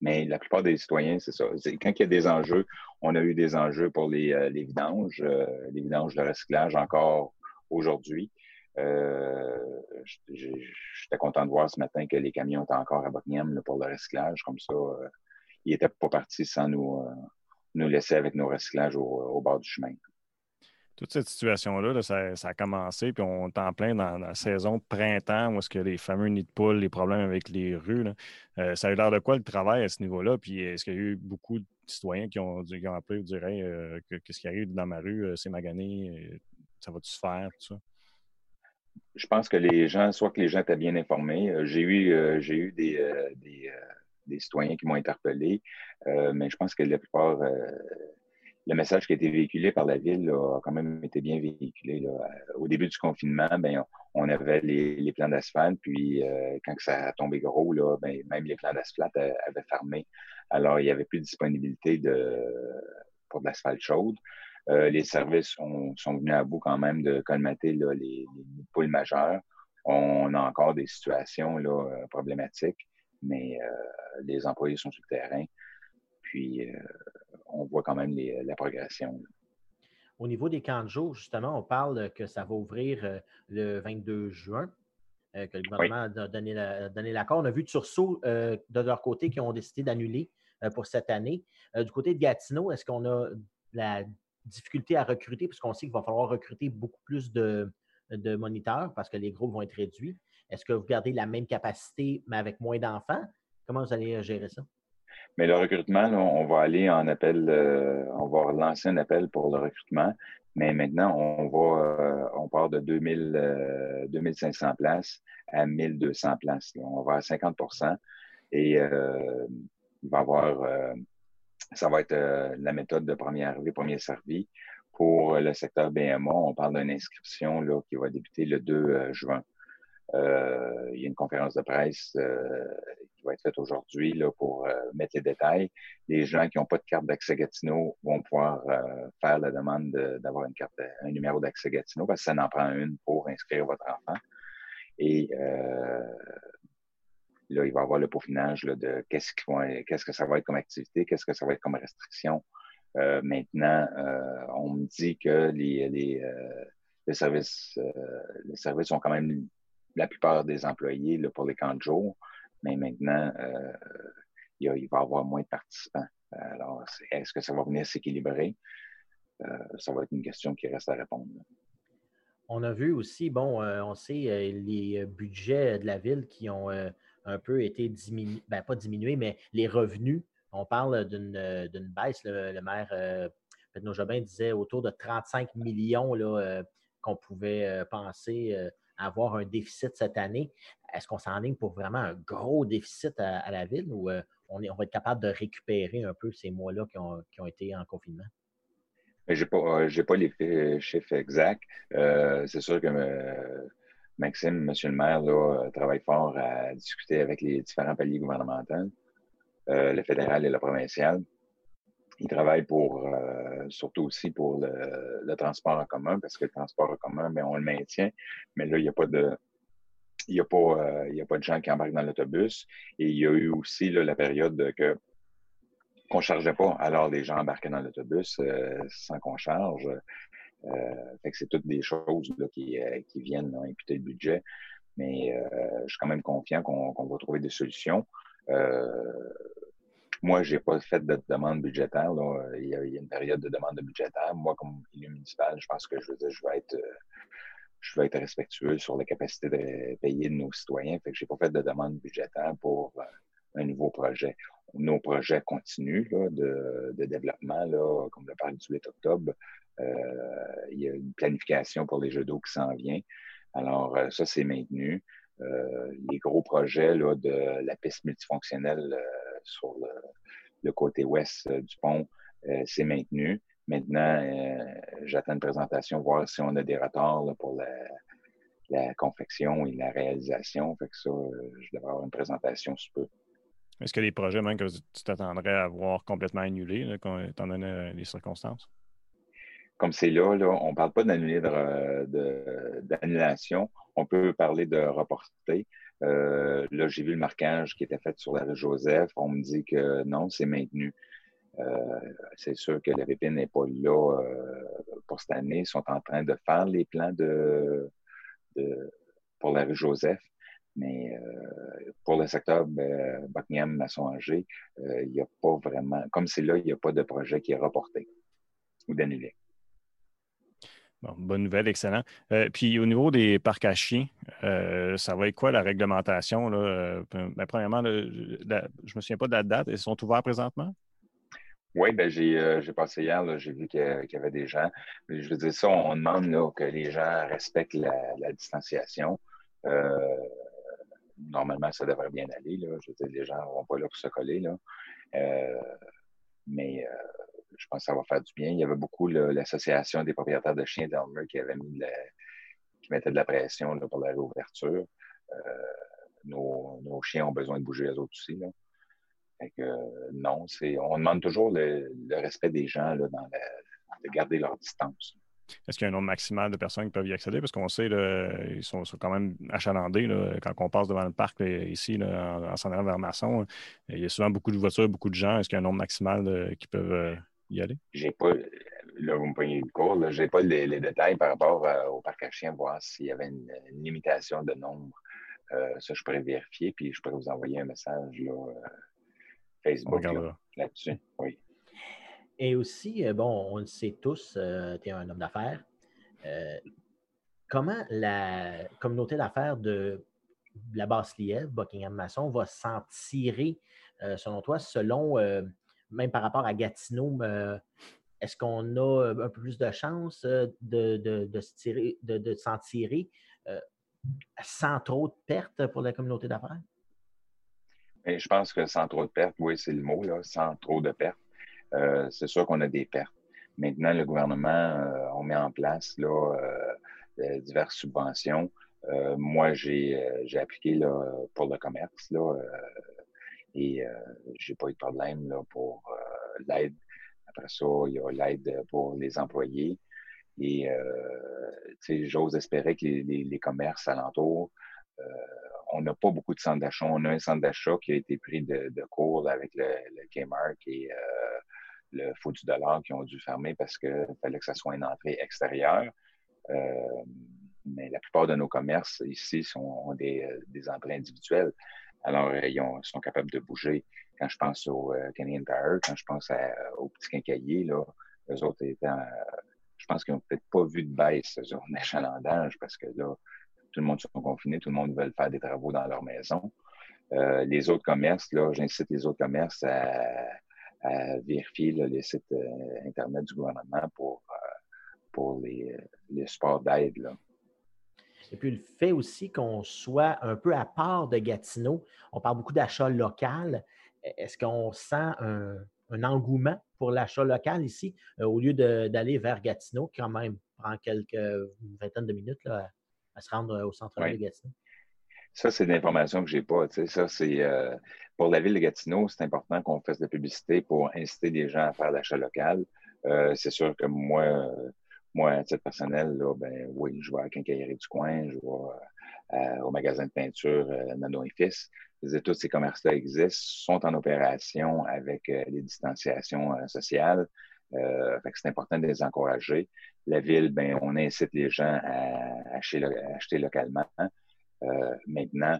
Mais la plupart des citoyens, c'est ça. Quand il y a des enjeux, on a eu des enjeux pour les, euh, vidanges, euh, les vidanges de recyclage encore aujourd'hui. Euh, J'étais content de voir ce matin que les camions étaient encore à Buckingham pour le recyclage. Comme ça, euh, ils n'étaient pas partis sans nous, nous laisser avec nos recyclages au, bord du chemin toute cette situation-là, ça, a commencé, puis on est en plein dans, la saison printemps, où est-ce que les fameux nids de poules, les problèmes avec les rues, euh, ça a eu l'air de quoi le travail à ce niveau-là? Puis est-ce qu'il y a eu beaucoup de citoyens qui ont, qui ont appelé, euh, qu'est-ce qui arrive dans ma rue, euh, c'est magané, ça va-tu se faire, tout ça? Je pense que les gens, soit que les gens étaient bien informés, j'ai eu, j'ai eu des, des, citoyens qui m'ont interpellé, mais je pense que la plupart le message qui a été véhiculé par la ville a quand même été bien véhiculé. Au début du confinement, ben, on avait les, plans d'asphalte, puis euh, quand ça a tombé gros, là, ben, même les plans d'asphalte avaient fermé. Alors, il n'y avait plus de disponibilité de, pour de l'asphalte chaude. Euh, les services sont venus à bout quand même de colmater là, les, les poules majeures. On a encore des situations là, problématiques, mais euh, les employés sont sur le terrain. Puis, on voit quand même la progression. Au niveau des camps de jour, justement, on parle que ça va ouvrir euh, le 22 juin, euh, que le gouvernement a donné l'accord. on a vu euh, de leur côté qui ont décidé d'annuler pour cette année. du côté de Gatineau, est-ce qu'on a la difficulté à recruter, puisqu'on sait qu'il va falloir recruter beaucoup plus de, moniteurs parce que les groupes vont être réduits? Est-ce que vous gardez la même capacité, mais avec moins d'enfants? Comment vous allez gérer ça? Mais le recrutement, on va aller en appel, euh, on va lancer un appel pour le recrutement. Mais maintenant, on euh, part de 2000, 2500 euh, places à 1200 places. On va à 50% et il va avoir, ça va être la méthode de premier arrivé, premier servi. Pour le secteur BMA, on parle d'une inscription là, qui va débuter le 2 juin. Euh, il y a une conférence de presse euh, qui va être faite aujourd'hui pour euh, mettre les détails. Les gens qui n'ont pas de carte d'accès Gatineau vont pouvoir faire la demande d'avoir une carte, un numéro d'accès Gatineau parce que ça n'en prend une pour inscrire votre enfant. Et là, il va y avoir le peaufinage de qu'est-ce, que ça va être comme activité, qu'est-ce que ça va être comme restriction. maintenant, on me dit que les, les, les services, les services ont quand même la plupart des employés pour les camps de jour, mais maintenant, euh, il, va y avoir moins de participants. Alors, est-ce que ça va venir s'équilibrer? Euh, ça va être une question qui reste à répondre. On a vu aussi, bon, euh, on sait les budgets de la ville qui ont un peu été diminués, ben, pas diminués, mais les revenus. On parle d'une baisse. Le, maire Pedro Jobin disait autour de 35 millions qu'on pouvait penser avoir un déficit cette année. Est-ce qu'on s'enligne pour vraiment un gros déficit à, la ville ou euh, on, est, on, va être capable de récupérer un peu ces mois-là qui ont, été en confinement? Je n'ai pas, euh, pas les euh, chiffres exacts. c'est sûr que Maxime, monsieur le maire, là, travaille fort à discuter avec les différents paliers gouvernementaux, le fédéral et le provincial. Il travaille pour euh, surtout aussi pour le, transport en commun, parce que le transport en commun, ben, on le maintient. Mais là, il n'y a pas de. Il a, euh, a pas de gens qui embarquent dans l'autobus. Et il y a eu aussi la période que qu'on ne chargeait pas. Alors, les gens embarquaient dans l'autobus sans qu'on charge. Que c'est toutes des choses qui, qui, viennent imputer le budget. Mais je suis quand même confiant qu'on va trouver des solutions. Moi, je n'ai pas fait de demande budgétaire. Il, y a, une période de demande budgétaire. Moi, comme élu municipal, je pense que je veux vais être, je vais être respectueux sur la capacité de payer de nos citoyens. Je n'ai pas fait de demande budgétaire pour euh, un nouveau projet. Nos projets continuent de, développement, là, comme le parc du 8 octobre. Euh, il y a une planification pour les jeux d'eau qui s'en vient. Alors, euh, ça, c'est maintenu. les gros projets là, de la piste multifonctionnelle sur le, côté ouest euh, du pont, euh, c'est maintenu. Maintenant, euh, j'attends une présentation, voir si on a des retards pour la, confection et la réalisation. Fait que ça, je devrais avoir une présentation sous peu. Est-ce a des projets même que tu t'attendrais à voir complètement annulés, étant donné les circonstances? Comme c'est là, là, on ne parle pas d'annulation. De, on peut parler de reporter. Euh, là, j'ai vu le marquage qui était fait sur la rue Joseph. On me dit que non, c'est maintenu. Euh, c'est sûr que la VP n'est pas là euh, pour cette année. Ils sont en train de faire les plans de, pour la rue Joseph. Mais pour le secteur Buckingham Masson-Angers, il n'y a pas vraiment, comme c'est là, il n'y a pas de projet qui est reporté ou d'annulé bonne nouvelle, excellent. Euh, puis au niveau des parcs à chiens, euh, ça va être quoi la réglementation? Là? Euh, ben, premièrement, je ne me souviens pas de la date. Ils sont ouverts présentement? Oui, ben j'ai passé hier, j'ai vu qu'il y avait des gens. Je veux dire ça, on, demande que les gens respectent la, distanciation. Normalement, ça devrait bien aller. Je veux dire, les gens ne vont pas là se coller. Là. mais je pense que ça va faire du bien. Il y avait beaucoup l'association des propriétaires de chiens d'Elmer qui avait mis qui mettait de la pression pour la réouverture. Euh, nos, chiens ont besoin de bouger les autres aussi. Là. non, c'est, on demande toujours le, respect des gens là, de garder leur distance. Est-ce qu'il y a un nombre maximal de personnes qui peuvent y accéder? Parce qu'on sait, ils sont, quand même achalandés. quand on passe devant le parc ici, en, s'en allant vers Masson, il y a souvent beaucoup de voitures, beaucoup de gens. Est-ce qu'il y a un nombre maximal qui peuvent euh, y aller? J'ai pas, là, vous me pognez le cours, je n'ai pas les, détails par rapport euh, au parc à chiens, voir s'il y avait une, limitation de nombre. Euh, ça, je pourrais vérifier, puis je pourrais vous envoyer un message euh, Facebook là-dessus. oui. Et aussi, bon, on le sait tous, tu es un homme d'affaires. comment la communauté d'affaires de la Basse-Lièvre, Buckingham-Maçon, va s'en tirer, selon toi, selon même par rapport à Gatineau, euh, est-ce qu'on a euh, un peu plus de chance euh, de, tirer, de, s'en tirer sans trop de pertes pour la communauté d'affaires? Ben, je pense que sans trop de pertes, oui, c'est le mot, là, sans trop de pertes. C'est sûr qu'on a des pertes. Maintenant, le gouvernement, on met en place là, diverses subventions. moi, j'ai appliqué là, pour le commerce. Là, et euh, j'ai pas eu de problème là, pour euh, l'aide. Après ça, il y a l'aide pour les employés. Et euh, j'ose espérer que les, commerces alentours, euh, on n'a pas beaucoup de centres d'achat. On a un centre d'achat qui a été pris de, cours avec le, le Kmart et euh, le Faux du Dollar qui ont dû fermer parce qu'il fallait que ça soit une entrée extérieure. mais la plupart de nos commerces ici sont, ont des, des entrées individuelles. Alors, euh, ils, sont capables de bouger. Quand je pense au euh, Canadian Tire, quand je pense aux petits quincailliers, là, eux autres étant, euh, je pense qu'ils n'ont peut-être pas vu de baisse sur l'échalandage parce que là, tout le monde sont confinés, tout le monde veut faire des travaux dans leur maison. les autres commerces, là, j'incite les autres commerces à, vérifier les sites Internet du gouvernement pour, pour les, les supports d'aide. Et puis le fait aussi qu'on soit un peu à part de Gatineau, on parle beaucoup d'achat local. E-, est-ce qu'on sent un, engouement pour l'achat local ici, euh, au lieu d'aller vers Gatineau, qui quand même prend quelques vingtaine de minutes à se rendre au centre de Gatineau? Ça, c'est l'information que je n'ai pas. Ça, euh, pour la ville de Gatineau, c'est important qu'on fasse de la publicité pour inciter les gens à faire l'achat local. Euh, c'est sûr que moi, moi, à titre personnel, ben, oui, je vais à quincaillerie du coin, je vais euh, au magasin de peinture euh, Nano et tous ces commerces-là existent, sont en opération avec les distanciations sociales. c'est important de les encourager. La ville, ben, on incite les gens à acheter, acheter localement. Maintenant,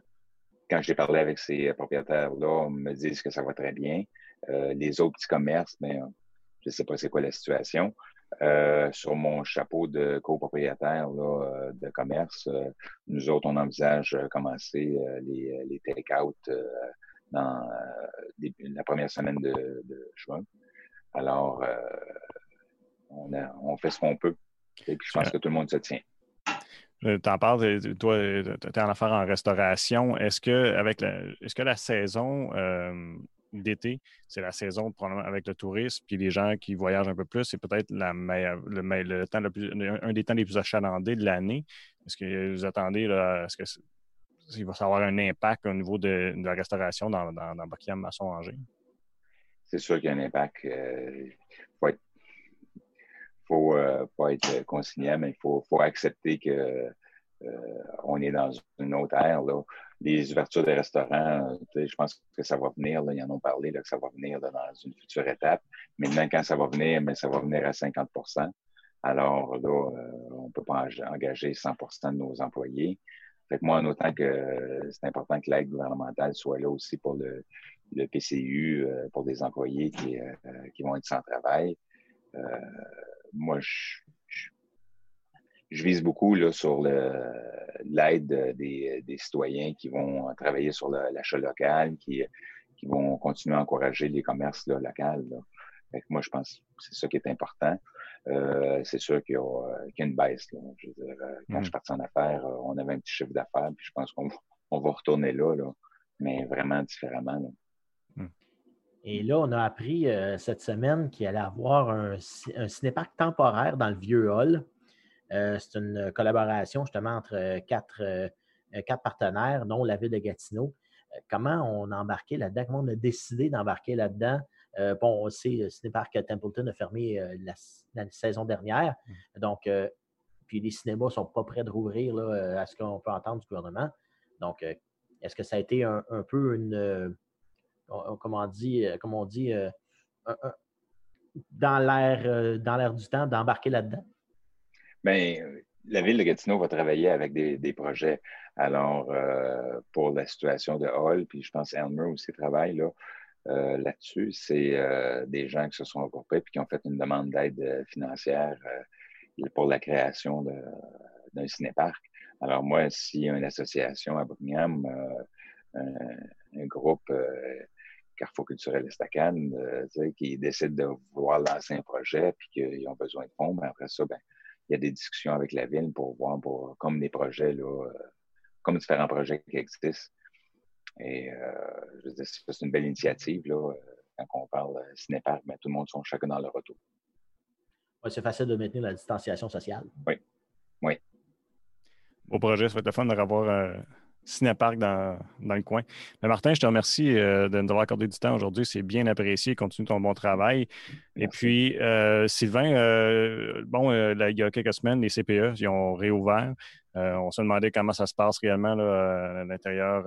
quand j'ai parlé avec ces propriétaires-là, me disent que ça va très bien. Euh, les autres petits commerces, ben, je ne sais pas c'est quoi la situation. Euh, sur mon chapeau de copropriétaire euh, de commerce, nous autres, on envisage commencer les, les take-out dans la première semaine de, juin. Alors, on, fait ce qu'on peut. Et puis, je pense que tout le monde se tient. Tu en parles, toi, tu es en affaire en restauration. Est-ce que avec la, est-ce que la saison d'été, c'est la saison avec le tourisme, puis les gens qui voyagent un peu plus, c'est peut-être le, temps un des temps les plus achalandés de l'année? Est-ce que vous attendez, est-ce que va avoir un impact au niveau de, la restauration dans, dans, dans Masson Angers? C'est sûr qu'il y a un impact. Euh, faut être faut euh, pas être consigné, mais il faut, faut accepter que euh, on est dans une autre ère. Là. Les ouvertures des restaurants, je pense que ça va venir. Là, ils en ont parlé là, que ça va venir dans une future étape. Maintenant, quand ça va venir, mais ça va venir à 50% Alors là, euh, on ne peut pas engager 100% de nos employés. Fait que moi, en autant que c'est important que l'aide gouvernementale soit là aussi pour le, le PCU, euh, pour des employés qui, qui vont être sans travail. Moi, je, je vise beaucoup là, sur l'aide des, des, citoyens qui vont travailler sur l'achat local, qui, qui vont continuer à encourager les commerces là, locaux. moi, je pense que c'est ça qui est important. Euh, c'est sûr qu'il y, a une baisse. Je veux dire, euh, quand je suis mm. parti en affaires, euh, on avait un petit chiffre d'affaires, puis je pense qu'on on va retourner là, là, mais vraiment différemment. Mm. Et là, on a appris cette semaine qu'il allait avoir un, un cinéparc temporaire dans le vieux hall. Euh, c'est une collaboration justement entre euh, quatre, euh, quatre partenaires, dont la ville de Gatineau. comment on a embarqué là-dedans? Comment on a décidé d'embarquer là-dedans? bon, on sait, Cinépark Templeton a fermé la, saison dernière. Mmh. Donc, puis les cinémas ne sont pas prêts de rouvrir à ce qu'on peut entendre du gouvernement. Donc, est-ce que ça a été un, peu une, comment on dit, comment on dit dans l'air du temps d'embarquer là-dedans? Bien, la ville de Gatineau va travailler avec des, projets. Alors, euh, pour la situation de Hall, puis je pense Elmer aussi travaille là, euh, là-dessus, c'est euh, des gens qui se sont regroupés puis qui ont fait une demande d'aide financière pour la création d'un cinéparc. Alors, moi, s'il y a une association à Buckingham, un, groupe Carrefour culturel Estacane, qui décide de vouloir lancer un projet puis qu'ils ont besoin de fonds, ben après ça, ben, il y a des discussions avec la ville pour voir, pour, comme des projets, là, euh, comme différents projets qui existent. Et euh, je veux dire, c'est une belle initiative. Là, euh, quand on parle cinépark, mais tout le monde sont chacun dans leur retour. C'est facile de maintenir la distanciation sociale. Oui. Oui. Beau projet, ça va être le fun de revoir Cinépark dans, dans, le coin. Mais Martin, je te remercie euh, de nous avoir accordé du temps aujourd'hui. C'est bien apprécié. Continue ton bon travail. Et puis, euh, Sylvain, euh, bon, il y a quelques semaines, les CPE, ils ont réouvert. on se demandait comment ça se passe réellement à l'intérieur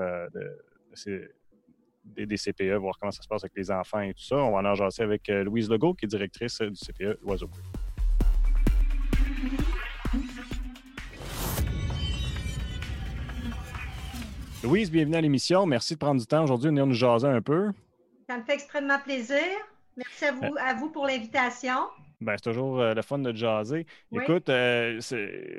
des, CPE, voir comment ça se passe avec les enfants et tout ça. On va en jaser avec Louise Legault, qui est directrice du CPE Oiseau. Louise, bienvenue à l'émission. Merci de prendre du temps aujourd'hui de venir nous jaser un peu. Ça me fait extrêmement plaisir. Merci à vous, à vous pour l'invitation. Ben, c'est toujours euh, le fun de jaser. Écoute, euh,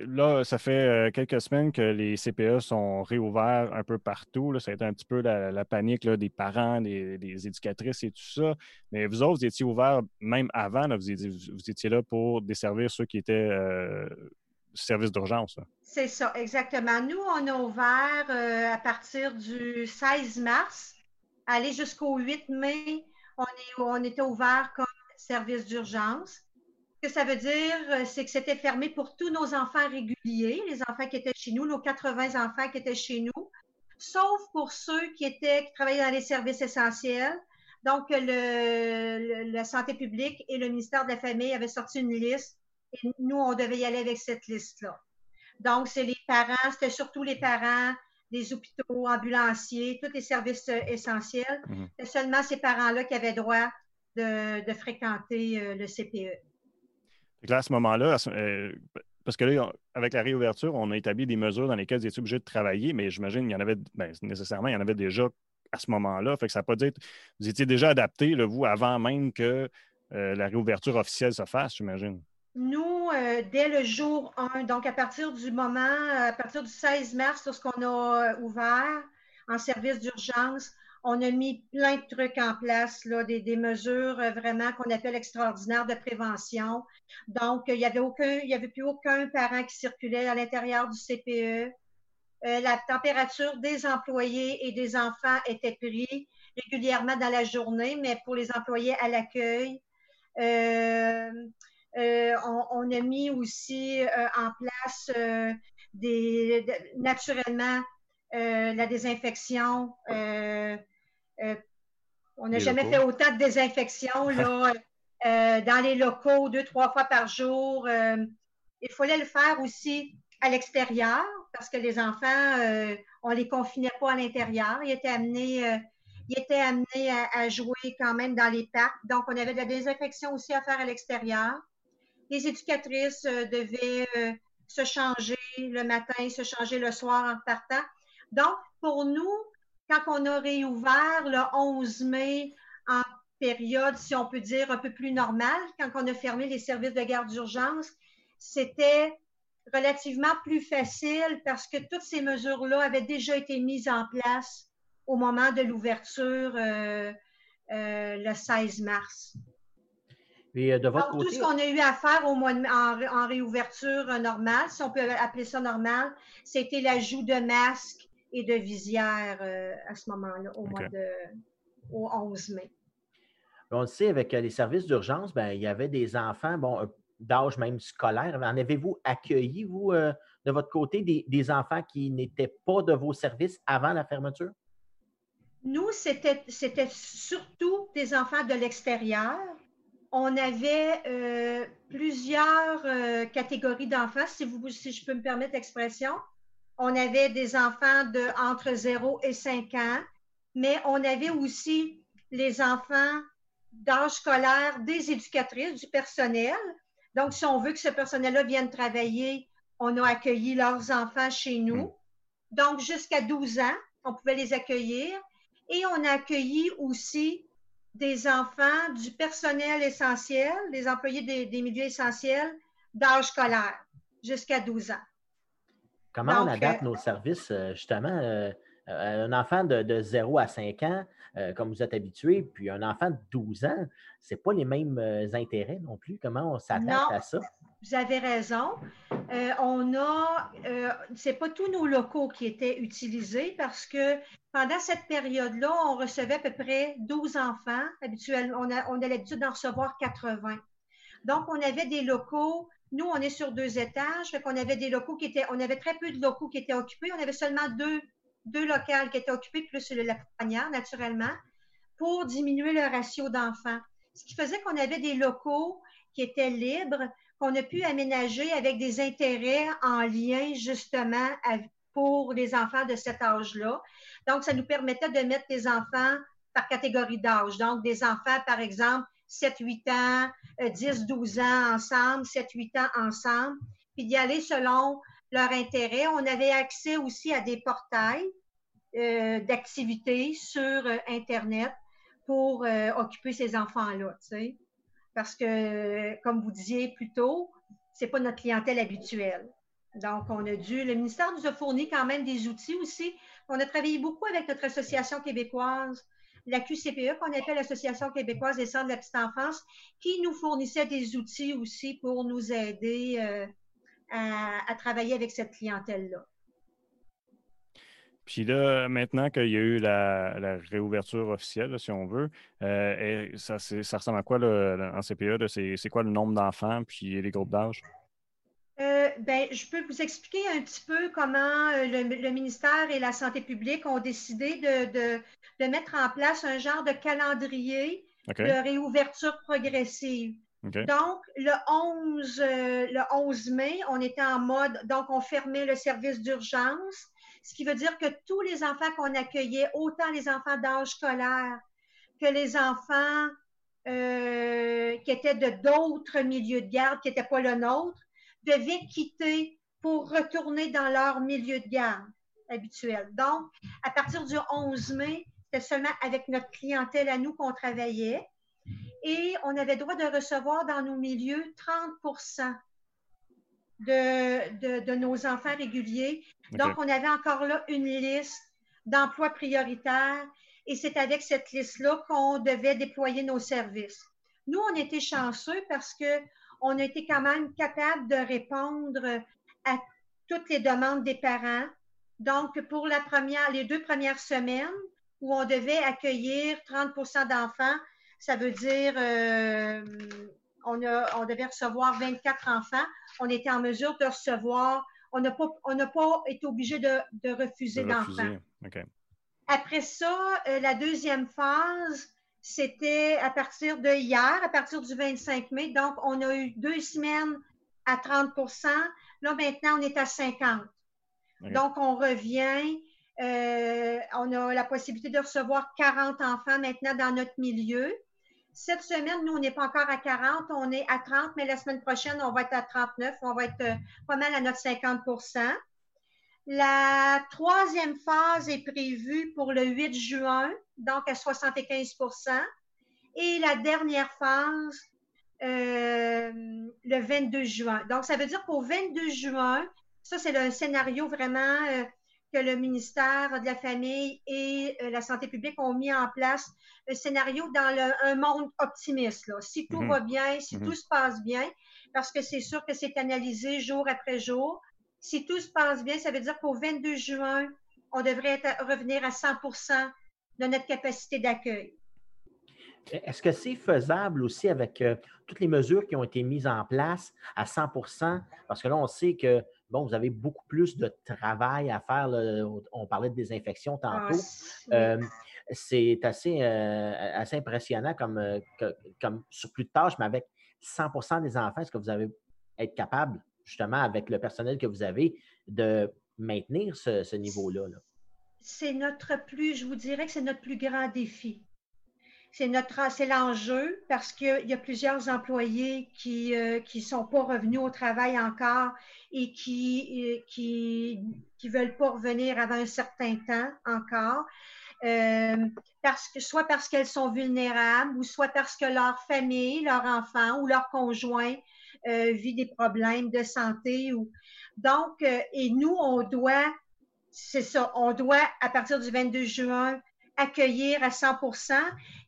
là, ça fait euh, quelques semaines que les CPE sont réouverts un peu partout. Là. Ça a été un petit peu la, panique des parents, des, éducatrices et tout ça. Mais vous autres, vous étiez ouverts même avant. vous, étiez, vous, étiez, là pour desservir ceux qui étaient service d'urgence. C'est ça, exactement. Nous, on a ouvert euh, à partir du 16 mars, aller jusqu'au 8 mai, on, est, on était ouvert comme service d'urgence. Ce que ça veut dire, euh, c'est que c'était fermé pour tous nos enfants réguliers, les enfants qui étaient chez nous, nos 80 enfants qui étaient chez nous, sauf pour ceux qui étaient qui travaillaient dans les services essentiels. Donc, le, la santé publique et le ministère de la Famille avaient sorti une liste et nous, on devait y aller avec cette liste-là. Donc, c'est les parents, c'était surtout les parents des hôpitaux, ambulanciers, tous les services essentiels. Mhm. C'est seulement ces parents-là qui avaient droit de, fréquenter le CPE. Là, à ce moment-là, parce que là, avec la réouverture, on a établi des mesures dans lesquelles ils étaient obligés de travailler, mais j'imagine qu'il y en avait, ben, nécessairement, il y en avait déjà à ce moment-là. Fait que ça n'a pas dit, vous étiez déjà adapté, vous, avant même que euh, la réouverture officielle se fasse, j'imagine. Nous, euh, dès le jour 1, donc à partir du moment, à partir du 16 mars, lorsqu'on a euh, ouvert en service d'urgence, on a mis plein de trucs en place, là, des, mesures vraiment qu'on appelle extraordinaires de prévention. Donc, il n'y avait, avait plus aucun parent qui circulait à l'intérieur du CPE. la température des employés et des enfants était prise régulièrement dans la journée, mais pour les employés à l'accueil, euh, euh, on, a mis aussi euh, en place des, naturellement la désinfection. on n'a jamais fait autant de désinfection là, dans les locaux deux, trois fois par jour. il fallait le faire aussi à l'extérieur parce que les enfants, on ne les confinait pas à l'intérieur. Ils étaient amenés à, jouer quand même dans les parcs. Donc, on avait de la désinfection aussi à faire à l'extérieur. Les éducatrices euh, devaient euh, se changer le matin, se changer le soir en partant. Donc, pour nous, quand on a réouvert le 11 mai en période, si on peut dire, un peu plus normale, quand on a fermé les services de garde d'urgence, c'était relativement plus facile parce que toutes ces mesures-là avaient déjà été mises en place au moment de l'ouverture euh, le 16 mars. Euh, de votre Tout ce qu'on a eu à faire au mois en, réouverture normale, si on peut appeler ça normal, c'était l'ajout de masques et de visières à ce moment-là, au mois de au 11 mai. On le sait, avec les services d'urgence, ben, il y avait des enfants, bon, d'âge même scolaire. En avez-vous accueilli, vous, de votre côté, des enfants qui n'étaient pas de vos services avant la fermeture? Nous, c'était surtout des enfants de l'extérieur. On avait euh, plusieurs euh, catégories d'enfants, si, si je peux me permettre l'expression. On avait des enfants de entre 0 et 5 ans, mais on avait aussi les enfants d'âge scolaire des éducatrices, du personnel. Donc, si on veut que ce personnel-là vienne travailler, on a accueilli leurs enfants chez nous. Donc, jusqu'à 12 ans, on pouvait les accueillir. Et on a accueilli aussi des enfants du personnel essentiel, des employés des, milieux essentiels d'âge scolaire jusqu'à 12 ans. Comment on adapte euh, nos services, euh, justement? Euh, un enfant de, 0 à 5 ans, comme vous êtes habitué, puis un enfant de 12 ans, ce n'est pas les mêmes intérêts non plus? Comment on s'adapte à ça? Vous avez raison. on a, c'est pas tous nos locaux qui étaient utilisés parce que pendant cette période-là, on recevait à peu près 12 enfants. Habituellement, on a, on a l'habitude d'en recevoir 80. Donc, on avait des locaux. Nous, on est sur deux étages. Fait qu'on avait des locaux qui étaient, on avait très peu de locaux qui étaient occupés. On avait seulement deux, deux locales qui étaient occupés, plus la poignard, naturellement, pour diminuer le ratio d'enfants. Ce qui faisait qu'on avait des locaux qui étaient libres, qu'on a pu aménager avec des intérêts en lien justement pour les enfants de cet âge-là. Donc, ça nous permettait de mettre les enfants par catégorie d'âge. Donc, des enfants, par exemple, 7-8 ans, 10-12 euh, ans ensemble, 7-8 ans ensemble, puis d'y aller selon leur intérêt. On avait accès aussi à des portails euh, d'activités sur euh, Internet pour occuper ces enfants-là, tu. Parce que, comme vous disiez plus tôt, c'est pas notre clientèle habituelle. Donc, on a dû, le ministère nous a fourni quand même des outils aussi on a travaillé beaucoup avec notre association québécoise, la QCPE, qu'on appelle l'Association québécoise des centres de la petite enfance, qui nous fournissait des outils aussi pour nous aider euh, à, travailler avec cette clientèle-là. Puis là, maintenant qu'il y a eu la, réouverture officielle, si on veut, euh, ça, ressemble à quoi en CPE? C'est quoi le nombre d'enfants puis les groupes d'âge? Euh, ben, je peux vous expliquer un petit peu comment euh, le, ministère et la santé publique ont décidé de, mettre en place un genre de calendrier de réouverture progressive. Donc, le 11, euh, le 11 mai, on était en mode, donc on fermait le service d'urgence. Ce qui veut dire que tous les enfants qu'on accueillait, autant les enfants d'âge scolaire que les enfants euh, qui étaient de d'autres milieux de garde qui n'étaient pas le nôtre, devaient quitter pour retourner dans leur milieu de garde habituel. Donc, à partir du 11 mai, c'était seulement avec notre clientèle à nous qu'on travaillait et on avait droit de recevoir dans nos milieux 30 de, de, nos enfants réguliers. Donc, on avait encore là une liste d'emplois prioritaires et c'est avec cette liste-là qu'on devait déployer nos services. Nous, on était chanceux parce qu'on a été quand même capable de répondre à toutes les demandes des parents. Donc, pour la première, les deux premières semaines où on devait accueillir 30% d'enfants, ça veut dire euh, on, a, on devait recevoir 24 enfants. On était en mesure de recevoir, on n'a pas, on pas été obligé de, de refuser d'enfants. Après ça, euh, la deuxième phase, c'était à partir de hier, à partir du 25 mai. Donc, on a eu deux semaines à 30% Là, maintenant, on est à 50 Donc, on revient. Euh, on a la possibilité de recevoir 40 enfants maintenant dans notre milieu. Cette semaine, nous, on n'est pas encore à 40, on est à 30, mais la semaine prochaine, on va être à 39, on va être euh, pas mal à notre 50% La troisième phase est prévue pour le 8 juin, donc à 75% et la dernière phase euh, le 22 juin. Donc, ça veut dire qu'au 22 juin, ça, c'est le scénario vraiment euh, que le ministère de la Famille et euh, la Santé publique ont mis en place un scénario dans un monde optimiste. Là. Si tout mhm. va bien, si mhm. tout se passe bien, parce que c'est sûr que c'est analysé jour après jour. Si tout se passe bien, ça veut dire qu'au 22 juin, on devrait revenir à 100% de notre capacité d'accueil. Est-ce que c'est faisable aussi avec euh, toutes les mesures qui ont été mises en place à 100% Parce que là, on sait que bon, vous avez beaucoup plus de travail à faire. On parlait de désinfection ah, tantôt. Euh, c'est assez, euh, assez impressionnant comme, comme sur plus de tâches, mais avec 100% des enfants, est-ce que vous allez être capable, justement, avec le personnel que vous avez, de maintenir ce, niveau-là? -là, c'est notre plus, je vous dirais que c'est notre plus grand défi c'est notre c'est l'enjeu parce qu'il y a plusieurs employés qui ne euh, sont pas revenus au travail encore et qui euh, qui qui veulent pas revenir avant un certain temps encore. Euh, parce que soit parce qu'elles sont vulnérables ou soit parce que leur famille, leur enfant ou leur conjoint vit des problèmes de santé donc et nous on doit c'est ça, on doit à partir du 22 juin accueillir à 100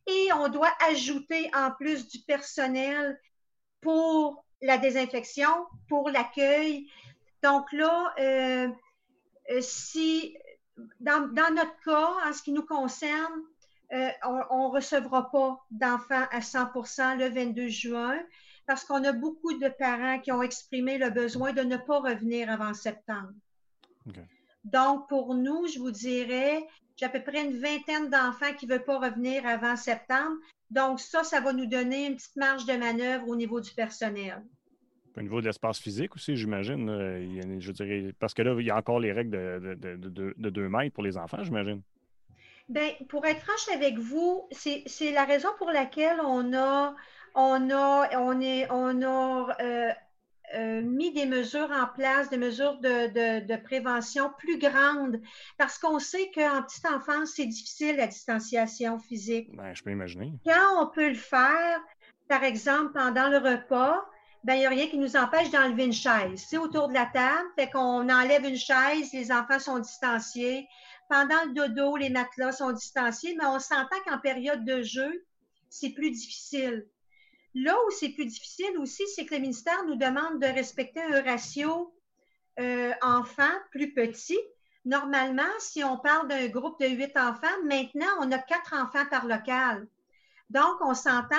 et on doit ajouter en plus du personnel pour la désinfection, pour l'accueil. Donc là, euh, euh, si dans, notre cas, en ce qui nous concerne, euh, on ne recevra pas d'enfants à 100% le 22 juin parce qu'on a beaucoup de parents qui ont exprimé le besoin de ne pas revenir avant septembre. Donc, pour nous, je vous dirais, j'ai à peu près une vingtaine d'enfants qui ne veulent pas revenir avant septembre. Donc, ça, ça va nous donner une petite marge de manœuvre au niveau du personnel. Au niveau de l'espace physique aussi, j'imagine. Je dirais, parce que là, il y a encore les règles de, de, 2 mètres pour les enfants, j'imagine. Bien, pour être franche avec vous, c'est la raison pour laquelle on a, on a, on est, on a euh, euh, mis des mesures en place, des mesures de, prévention plus grandes, parce qu'on sait qu'en petite enfance, c'est difficile la distanciation physique. Ben, je peux imaginer. Quand on peut le faire, par exemple, pendant le repas, ben, il n'y a rien qui nous empêche d'enlever une chaise. C'est autour de la table, fait qu'on enlève une chaise, les enfants sont distanciés. Pendant le dodo, les matelas sont distanciés, mais on s'entend qu'en période de jeu, c'est plus difficile. Là où c'est plus difficile aussi, c'est que le ministère nous demande de respecter un ratio euh, enfants plus petit. Normalement, si on parle d'un groupe de huit enfants, maintenant, on a quatre enfants par local. Donc, on s'entend.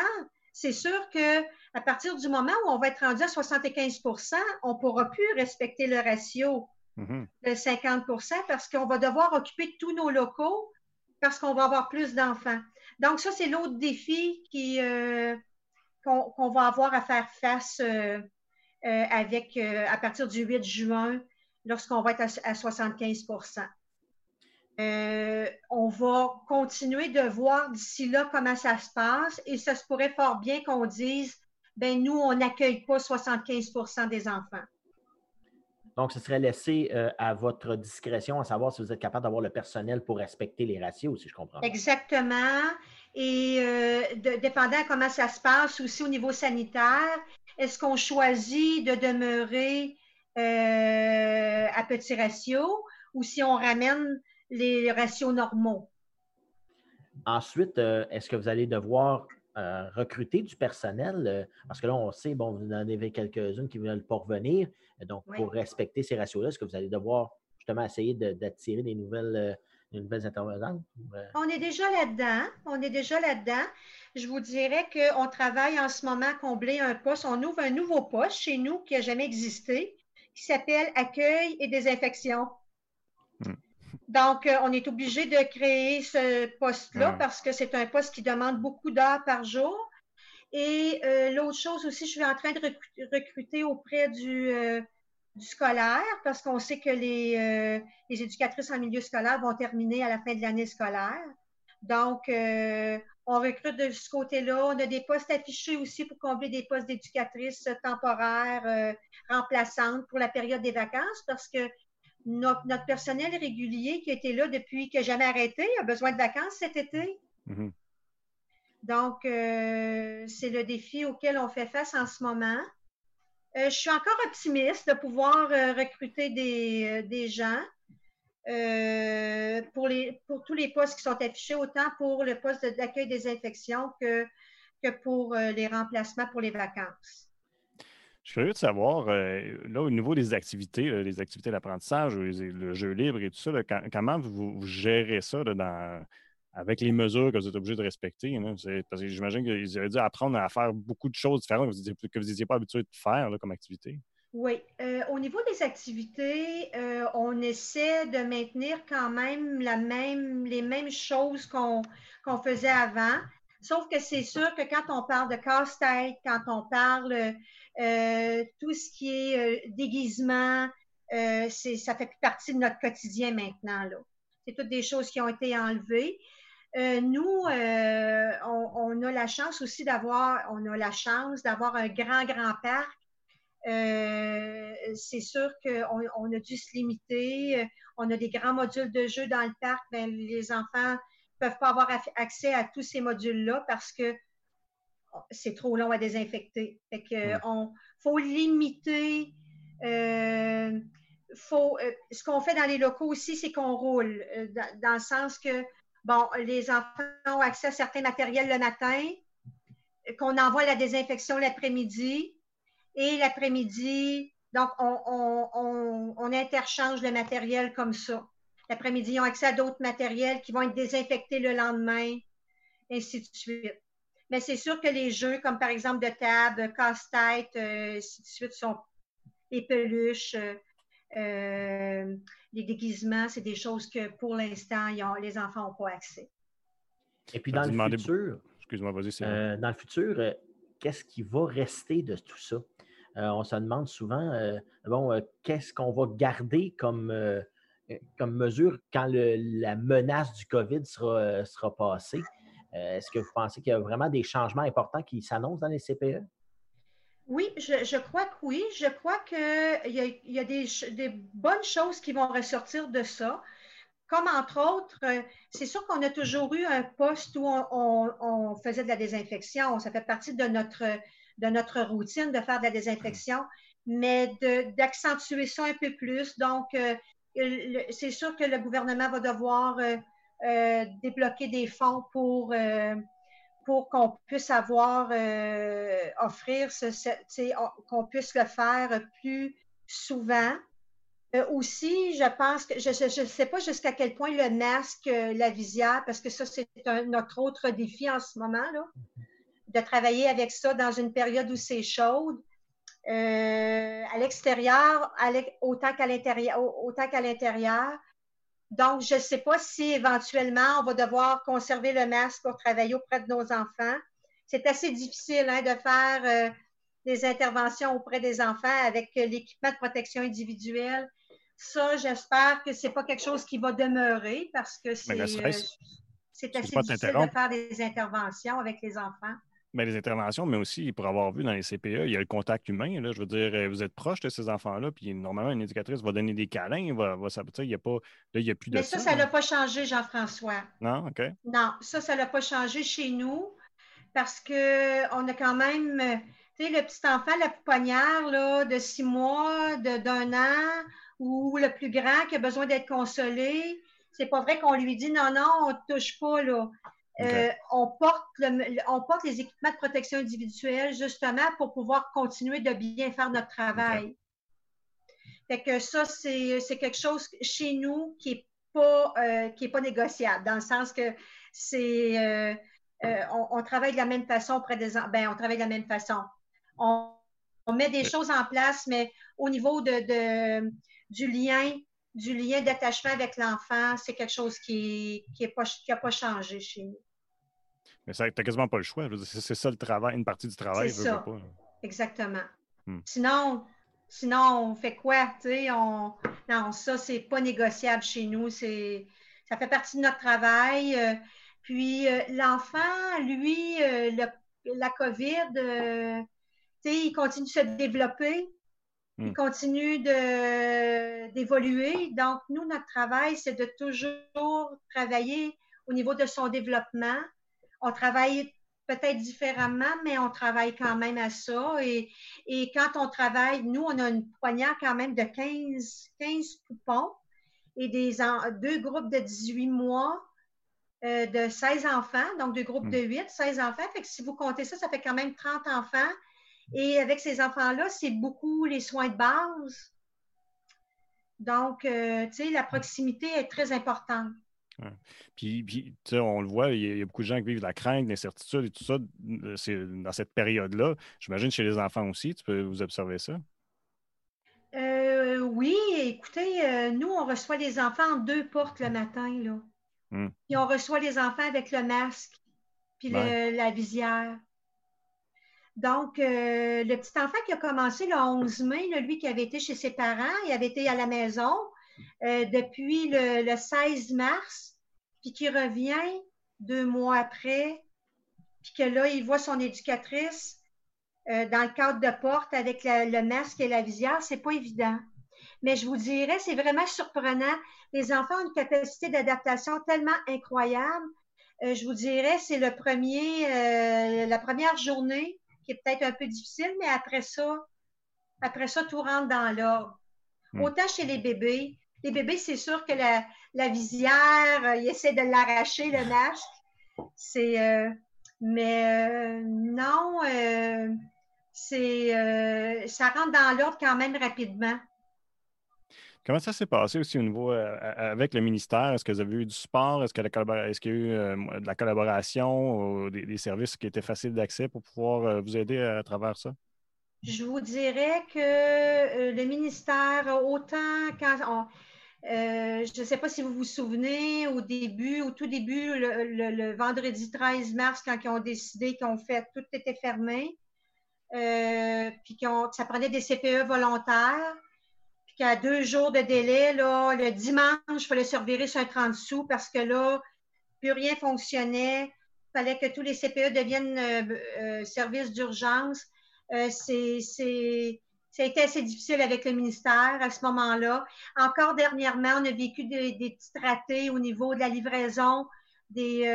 C'est sûr que à partir du moment où on va être rendu à 75% on ne pourra plus respecter le ratio mm-hmm. de 50% parce qu'on va devoir occuper tous nos locaux parce qu'on va avoir plus d'enfants. Donc, ça, c'est l'autre défi qui, euh, qu'on va avoir à faire face euh, euh, avec euh, à partir du 8 juin lorsqu'on va être à, 75% on va continuer de voir d'ici là comment ça se passe et ça se pourrait fort bien qu'on dise, ben nous, on n'accueille pas 75% des enfants. Donc, ce serait laissé euh, à votre discrétion à savoir si vous êtes capable d'avoir le personnel pour respecter les ratios, si je comprends. Exactement. Et euh, dépendant comment ça se passe aussi au niveau sanitaire, est-ce qu'on choisit de demeurer euh, à petit ratio ou si on ramène les ratios normaux? Ensuite, est-ce que vous allez devoir recruter du personnel? parce que là, on sait, bon, vous en avez quelques-unes qui veulent pas revenir. Donc, pour respecter ces ratios-là, est-ce que vous allez devoir justement essayer d'attirer des nouvelles, euh, nouvelles intervenantes? Euh? On est déjà là-dedans. On est déjà là-dedans. Je vous dirais qu'on travaille en ce moment à combler un poste. On ouvre un nouveau poste chez nous qui n'a jamais existé, qui s'appelle Accueil et désinfection. Hmm. Donc, euh, on est obligé de créer ce poste-là parce que c'est un poste qui demande beaucoup d'heures par jour. Et l'autre chose aussi, je suis en train de recruter auprès du, du scolaire parce qu'on sait que les, euh, les, éducatrices en milieu scolaire vont terminer à la fin de l'année scolaire. Donc, euh, on recrute de ce côté-là. On a des postes affichés aussi pour combler des postes d'éducatrices temporaires, euh, remplaçantes pour la période des vacances parce que notre, notre, personnel régulier qui était là depuis que jamais arrêté a besoin de vacances cet été. Mm-hmm. Donc, c'est le défi auquel on fait face en ce moment. Euh, je suis encore optimiste de pouvoir euh, recruter des, euh, gens pour, les, pour tous les postes qui sont affichés, autant pour le poste d'accueil des infections que, que pour les remplacements pour les vacances. Je suis curieux de savoir, là, au niveau des activités, les activités d'apprentissage, le jeu libre et tout ça, comment vous, gérez ça dans, avec les mesures que vous êtes obligé de respecter. parce que j'imagine qu'ils auraient dû apprendre à faire beaucoup de choses différentes que vous n'étiez pas habitué de faire comme activité. Oui. Euh, au niveau des activités, euh, on essaie de maintenir quand même, la même les mêmes choses qu'on faisait avant. Sauf que c'est sûr que quand on parle de casse-tête, quand on parle euh, tout ce qui est déguisement, ça fait partie de notre quotidien maintenant. C'est toutes des choses qui ont été enlevées. Euh, nous, euh, on, a la chance aussi d'avoir, on a la chance d'avoir un grand, grand parc. Euh, c'est sûr qu'on on a dû se limiter. On a des grands modules de jeu dans le parc. mais ben, les enfants ne peuvent pas avoir accès à tous ces modules-là parce que c'est trop long à désinfecter. Fait que on faut limiter. faut, ce qu'on fait dans les locaux aussi, c'est qu'on roule, dans, le sens que bon, les enfants ont accès à certains matériels le matin, qu'on envoie la désinfection l'après-midi, et l'après-midi, donc on, interchange le matériel comme ça. L'après-midi, ils ont accès à d'autres matériels qui vont être désinfectés le lendemain, ainsi de suite. Mais c'est sûr que les jeux, comme par exemple de table, casse-tête, euh, ainsi de suite, sont les peluches, euh, euh, les déguisements, c'est des choses que pour l'instant, les enfants n'ont pas accès. Et puis dans le futur, excuse-moi, vas-y, euh, dans le futur, euh, qu'est-ce qui va rester de tout ça? on se demande souvent, bon, qu'est-ce qu'on va garder comme, comme mesure quand la menace du COVID sera, sera passée? Est-ce que vous pensez qu'il y a vraiment des changements importants qui s'annoncent dans les CPE? Oui, je, crois que oui. Je crois qu'il y a, des, bonnes choses qui vont ressortir de ça. Comme entre autres, euh, c'est sûr qu'on a toujours eu un poste où on, faisait de la désinfection. Ça fait partie de notre, de notre routine de faire de la désinfection, mais d'accentuer ça un peu plus. Donc, euh, c'est sûr que le gouvernement va devoir euh, débloquer des fonds pour pour qu'on puisse avoir, euh, offrir, qu'on puisse le faire plus souvent. Euh, aussi, je pense que je ne sais pas jusqu'à quel point le masque, euh, la visière, parce que ça, c'est notre autre défi en ce moment, là, de travailler avec ça dans une période où c'est chaude. à l'extérieur, autant qu'à l'intérieur, autant qu'à l'intérieur. Donc, je ne sais pas si éventuellement on va devoir conserver le masque pour travailler auprès de nos enfants. C'est assez difficile hein, de faire euh, des interventions auprès des enfants avec l'équipement de protection individuelle. Ça, j'espère que ce n'est pas quelque chose qui va demeurer parce que c'est euh, c'est assez difficile de faire des interventions avec les enfants. Mais les interventions, mais aussi, pour avoir vu dans les CPE, il y a le contact humain. Là, je veux dire, euh, vous êtes proche de ces enfants-là, puis normalement, une éducatrice va donner des câlins, va, va il n'y a, pas, il y a plus de Mais ça, ça n'a pas changé, Jean-François. Non, OK. Non, ça, ça n'a pas changé chez nous parce qu'on a quand même, tu sais, le petit enfant, la pouponnière là, de six mois, d'un an, ou le plus grand qui a besoin d'être consolé. C'est pas vrai qu'on lui dit non, non, on ne touche pas, là. Euh, on, porte on porte les équipements de protection individuelle justement pour pouvoir continuer de bien faire notre travail. Fait que ça, c'est quelque chose chez nous qui n'est pas, euh, qui est pas négociable, dans le sens que c'est euh, on, travaille de la même façon auprès des ben, on travaille de la même façon. On, met des choses en place, mais au niveau de, du lien, du lien d'attachement avec l'enfant, c'est quelque chose qui n'a pas, pas changé chez nous. Mais tu n'as quasiment pas le choix. C'est ça le travail, une partie du travail. C'est ça. Exactement. Hmm. Sinon, sinon, on fait quoi? On... Non, ça, c'est pas négociable chez nous. Ça fait partie de notre travail. Euh, puis euh, l'enfant, lui, euh, la COVID, il continue de se développer. Il hmm. continue d'évoluer. Donc, nous, notre travail, c'est de toujours travailler au niveau de son développement. On travaille peut-être différemment, mais on travaille quand même à ça. Et, quand on travaille, nous, on a une poignard quand même de 15, 15 poupons et des, deux groupes de 18 mois euh, de 16 enfants, donc deux groupes de 8, hmm. 16 enfants. Fait si vous comptez ça, ça fait quand même 30 enfants et avec ces enfants-là, c'est beaucoup les soins de base. Donc, euh, tu sais, la proximité est très importante. Puis, tu sais, on le voit, il y, a, beaucoup de gens qui vivent la crainte, l'incertitude et tout ça euh, c'est dans cette période-là. J'imagine chez les enfants aussi, tu peux vous observer ça? Euh, oui, écoutez, nous, on reçoit les enfants en deux portes le matin, là. Hmm. Puis on reçoit les enfants avec le masque, puis la visière. Donc, euh, le petit enfant qui a commencé le 11 mai, lui qui avait été chez ses parents, il avait été à la maison euh, depuis le, 16 mars, puis qui revient deux mois après, puis que là, il voit son éducatrice euh, dans le cadre de porte avec le masque et la visière, c'est pas évident. Mais je vous dirais, c'est vraiment surprenant. Les enfants ont une capacité d'adaptation tellement incroyable. je vous dirais, c'est le premier, la première journée qui est peut-être un peu difficile, mais après ça, après ça, tout rentre dans l'ordre. Hmm. Autant chez les bébés, les bébés, c'est sûr que la, visière, euh, ils essaient de l'arracher, le masque. C'est, euh, mais euh, non, c'est, ça rentre dans l'ordre quand même rapidement. Comment ça s'est passé aussi au niveau avec le ministère? Est-ce que vous avez eu du support? Est-ce, qu'il y a eu de la collaboration ou des, services qui étaient faciles d'accès pour pouvoir vous aider à, travers ça? Je vous dirais que le ministère, autant quand je ne sais pas si vous vous souvenez, au début, au tout début, le, vendredi 13 mars, quand ils ont décidé qu'ils ont fait, tout était fermé, puis que ça prenait des CPE volontaires qu'à deux jours de délai, là, le dimanche, il fallait se revirer sur un 30 sous parce que là, plus rien fonctionnait. Il fallait que tous les CPE deviennent euh, euh, services d'urgence. Euh, c'est, ça a été assez difficile avec le ministère à ce moment-là. Encore dernièrement, on a vécu des, petits ratés au niveau de la livraison des,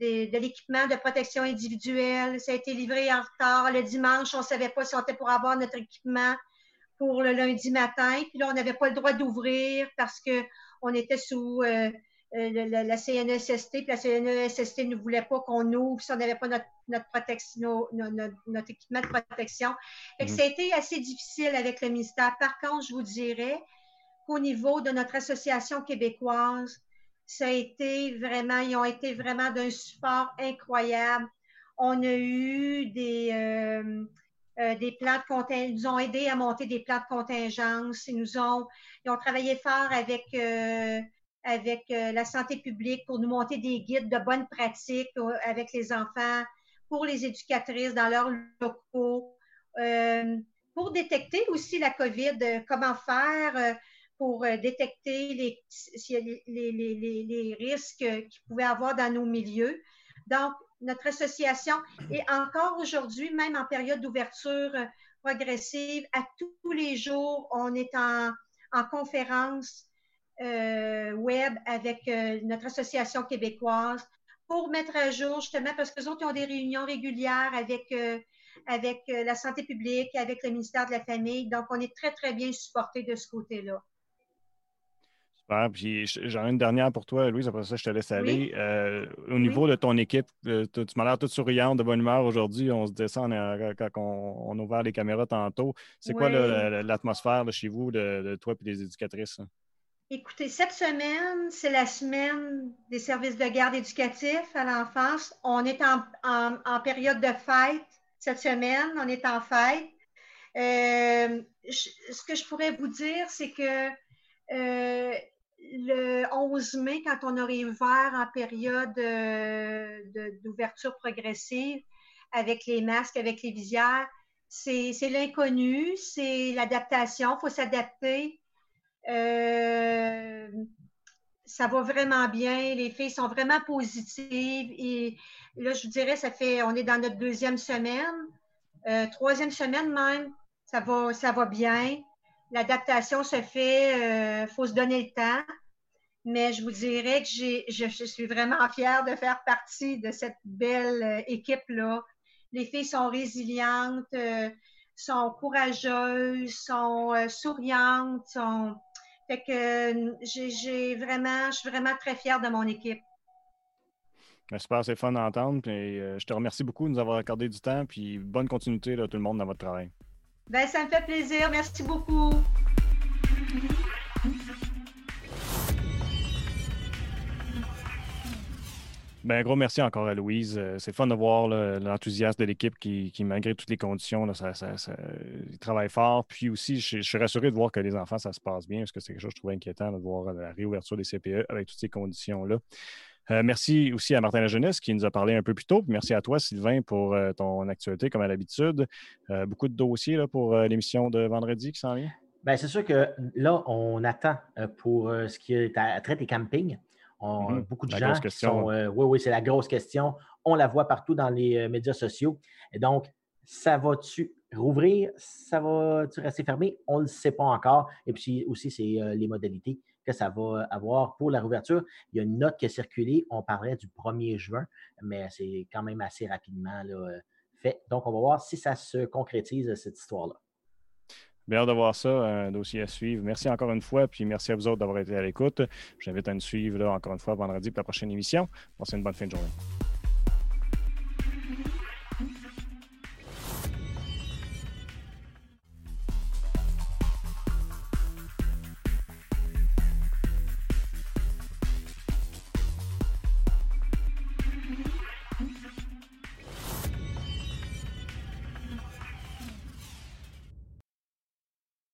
de l'équipement de protection individuelle. Ça a été livré en retard. Le dimanche, on ne savait pas si on était pour avoir notre équipement pour le lundi matin. Puis là, on n'avait pas le droit d'ouvrir parce qu'on était sous euh, euh, la, CNESST. Puis la CNESST ne voulait pas qu'on ouvre si on n'avait pas notre, notre, protection, notre, équipement de protection. Fait que ça a été assez difficile avec le ministère. Par contre, je vous dirais qu'au niveau de notre association québécoise, ça a été vraiment, ils ont été vraiment d'un support incroyable. On a eu des, euh, euh, des plans de nous ont aidés à monter des plans de contingence. Ils nous ont, ils ont travaillé fort avec, euh, avec euh, la santé publique pour nous monter des guides de bonnes pratiques avec les enfants, pour les éducatrices dans leurs locaux, pour détecter aussi la COVID, comment faire pour détecter les, les, les, les, risques qu'il pouvait avoir dans nos milieux. Donc, notre association est encore aujourd'hui, même en période d'ouverture progressive, à tous les jours, on est en, en conférence euh, web avec euh, notre association québécoise pour mettre à jour justement parce que autres ont des réunions régulières avec euh, avec la santé publique, avec le ministère de la Famille. Donc, on est très, très bien supporté de ce côté-là. Super. Puis j'en ai une dernière pour toi, Louise. Après ça, je te laisse aller. au niveau de ton équipe, tu m'as l'air toute souriante, de bonne humeur aujourd'hui. On se descend quand on, a ouvert les caméras tantôt. C'est quoi l'atmosphère chez vous, de, toi et des éducatrices? Écoutez, cette semaine, c'est la semaine des services de garde éducatifs à l'enfance. On est en, période de fête cette semaine. On est en fête. Euh, ce que je pourrais vous dire, c'est que euh, le 11 mai, quand on aurait ouvert en période euh, d'ouverture progressive avec les masques, avec les visières, c'est l'inconnu, c'est l'adaptation, il faut s'adapter. Euh, ça va vraiment bien. Les filles sont vraiment positives. Et là, je vous dirais, ça fait, on est dans notre deuxième semaine, euh, troisième semaine même. Ça va, ça va bien. L'adaptation se fait, il euh, faut se donner le temps. Mais je vous dirais que je, je, suis vraiment fière de faire partie de cette belle équipe-là. Les filles sont résilientes, sont courageuses, sont souriantes, sont, fait que j'ai vraiment, je suis vraiment très fière de mon équipe. Ben, super, c'est fun d'entendre. Euh, je te remercie beaucoup de nous avoir accordé du temps. Puis bonne continuité, là, tout le monde, dans votre travail. Ben, ça me fait plaisir. Merci beaucoup. Ben, gros merci encore à Louise. Euh, c'est fun de voir l'enthousiasme de l'équipe qui, malgré toutes les conditions, là, fort. Puis aussi, je, suis rassuré de voir que les enfants, ça se passe bien, parce que c'est quelque chose que je trouve inquiétant de voir la réouverture des CPE avec toutes ces conditions-là. Euh, merci aussi à Martin Lajeunesse qui nous a parlé un peu plus tôt. merci à toi, Sylvain, pour euh, ton actualité, comme à l'habitude. beaucoup de dossiers pour l'émission de vendredi qui s'en vient. Bien, c'est sûr que là, on attend pour ce qui est à traite des campings. Mhm. Beaucoup de gens sont. Euh, oui, oui, c'est la grosse question. On la voit partout dans les euh, médias sociaux. Et donc, ça va-tu rouvrir? Ça va-tu rester fermé? On ne le sait pas encore. Et puis aussi, c'est euh, les modalités que ça va avoir pour la rouverture. Il y a une note qui a circulé. On parlait du 1er juin, mais c'est quand même assez rapidement fait. Donc, on va voir si ça se concrétise, cette histoire-là. Bien de voir ça, un dossier à suivre. Merci encore une fois, puis merci à vous autres d'avoir été à l'écoute. J'invite à nous suivre encore une fois vendredi pour la prochaine émission. Passez une bonne fin de journée.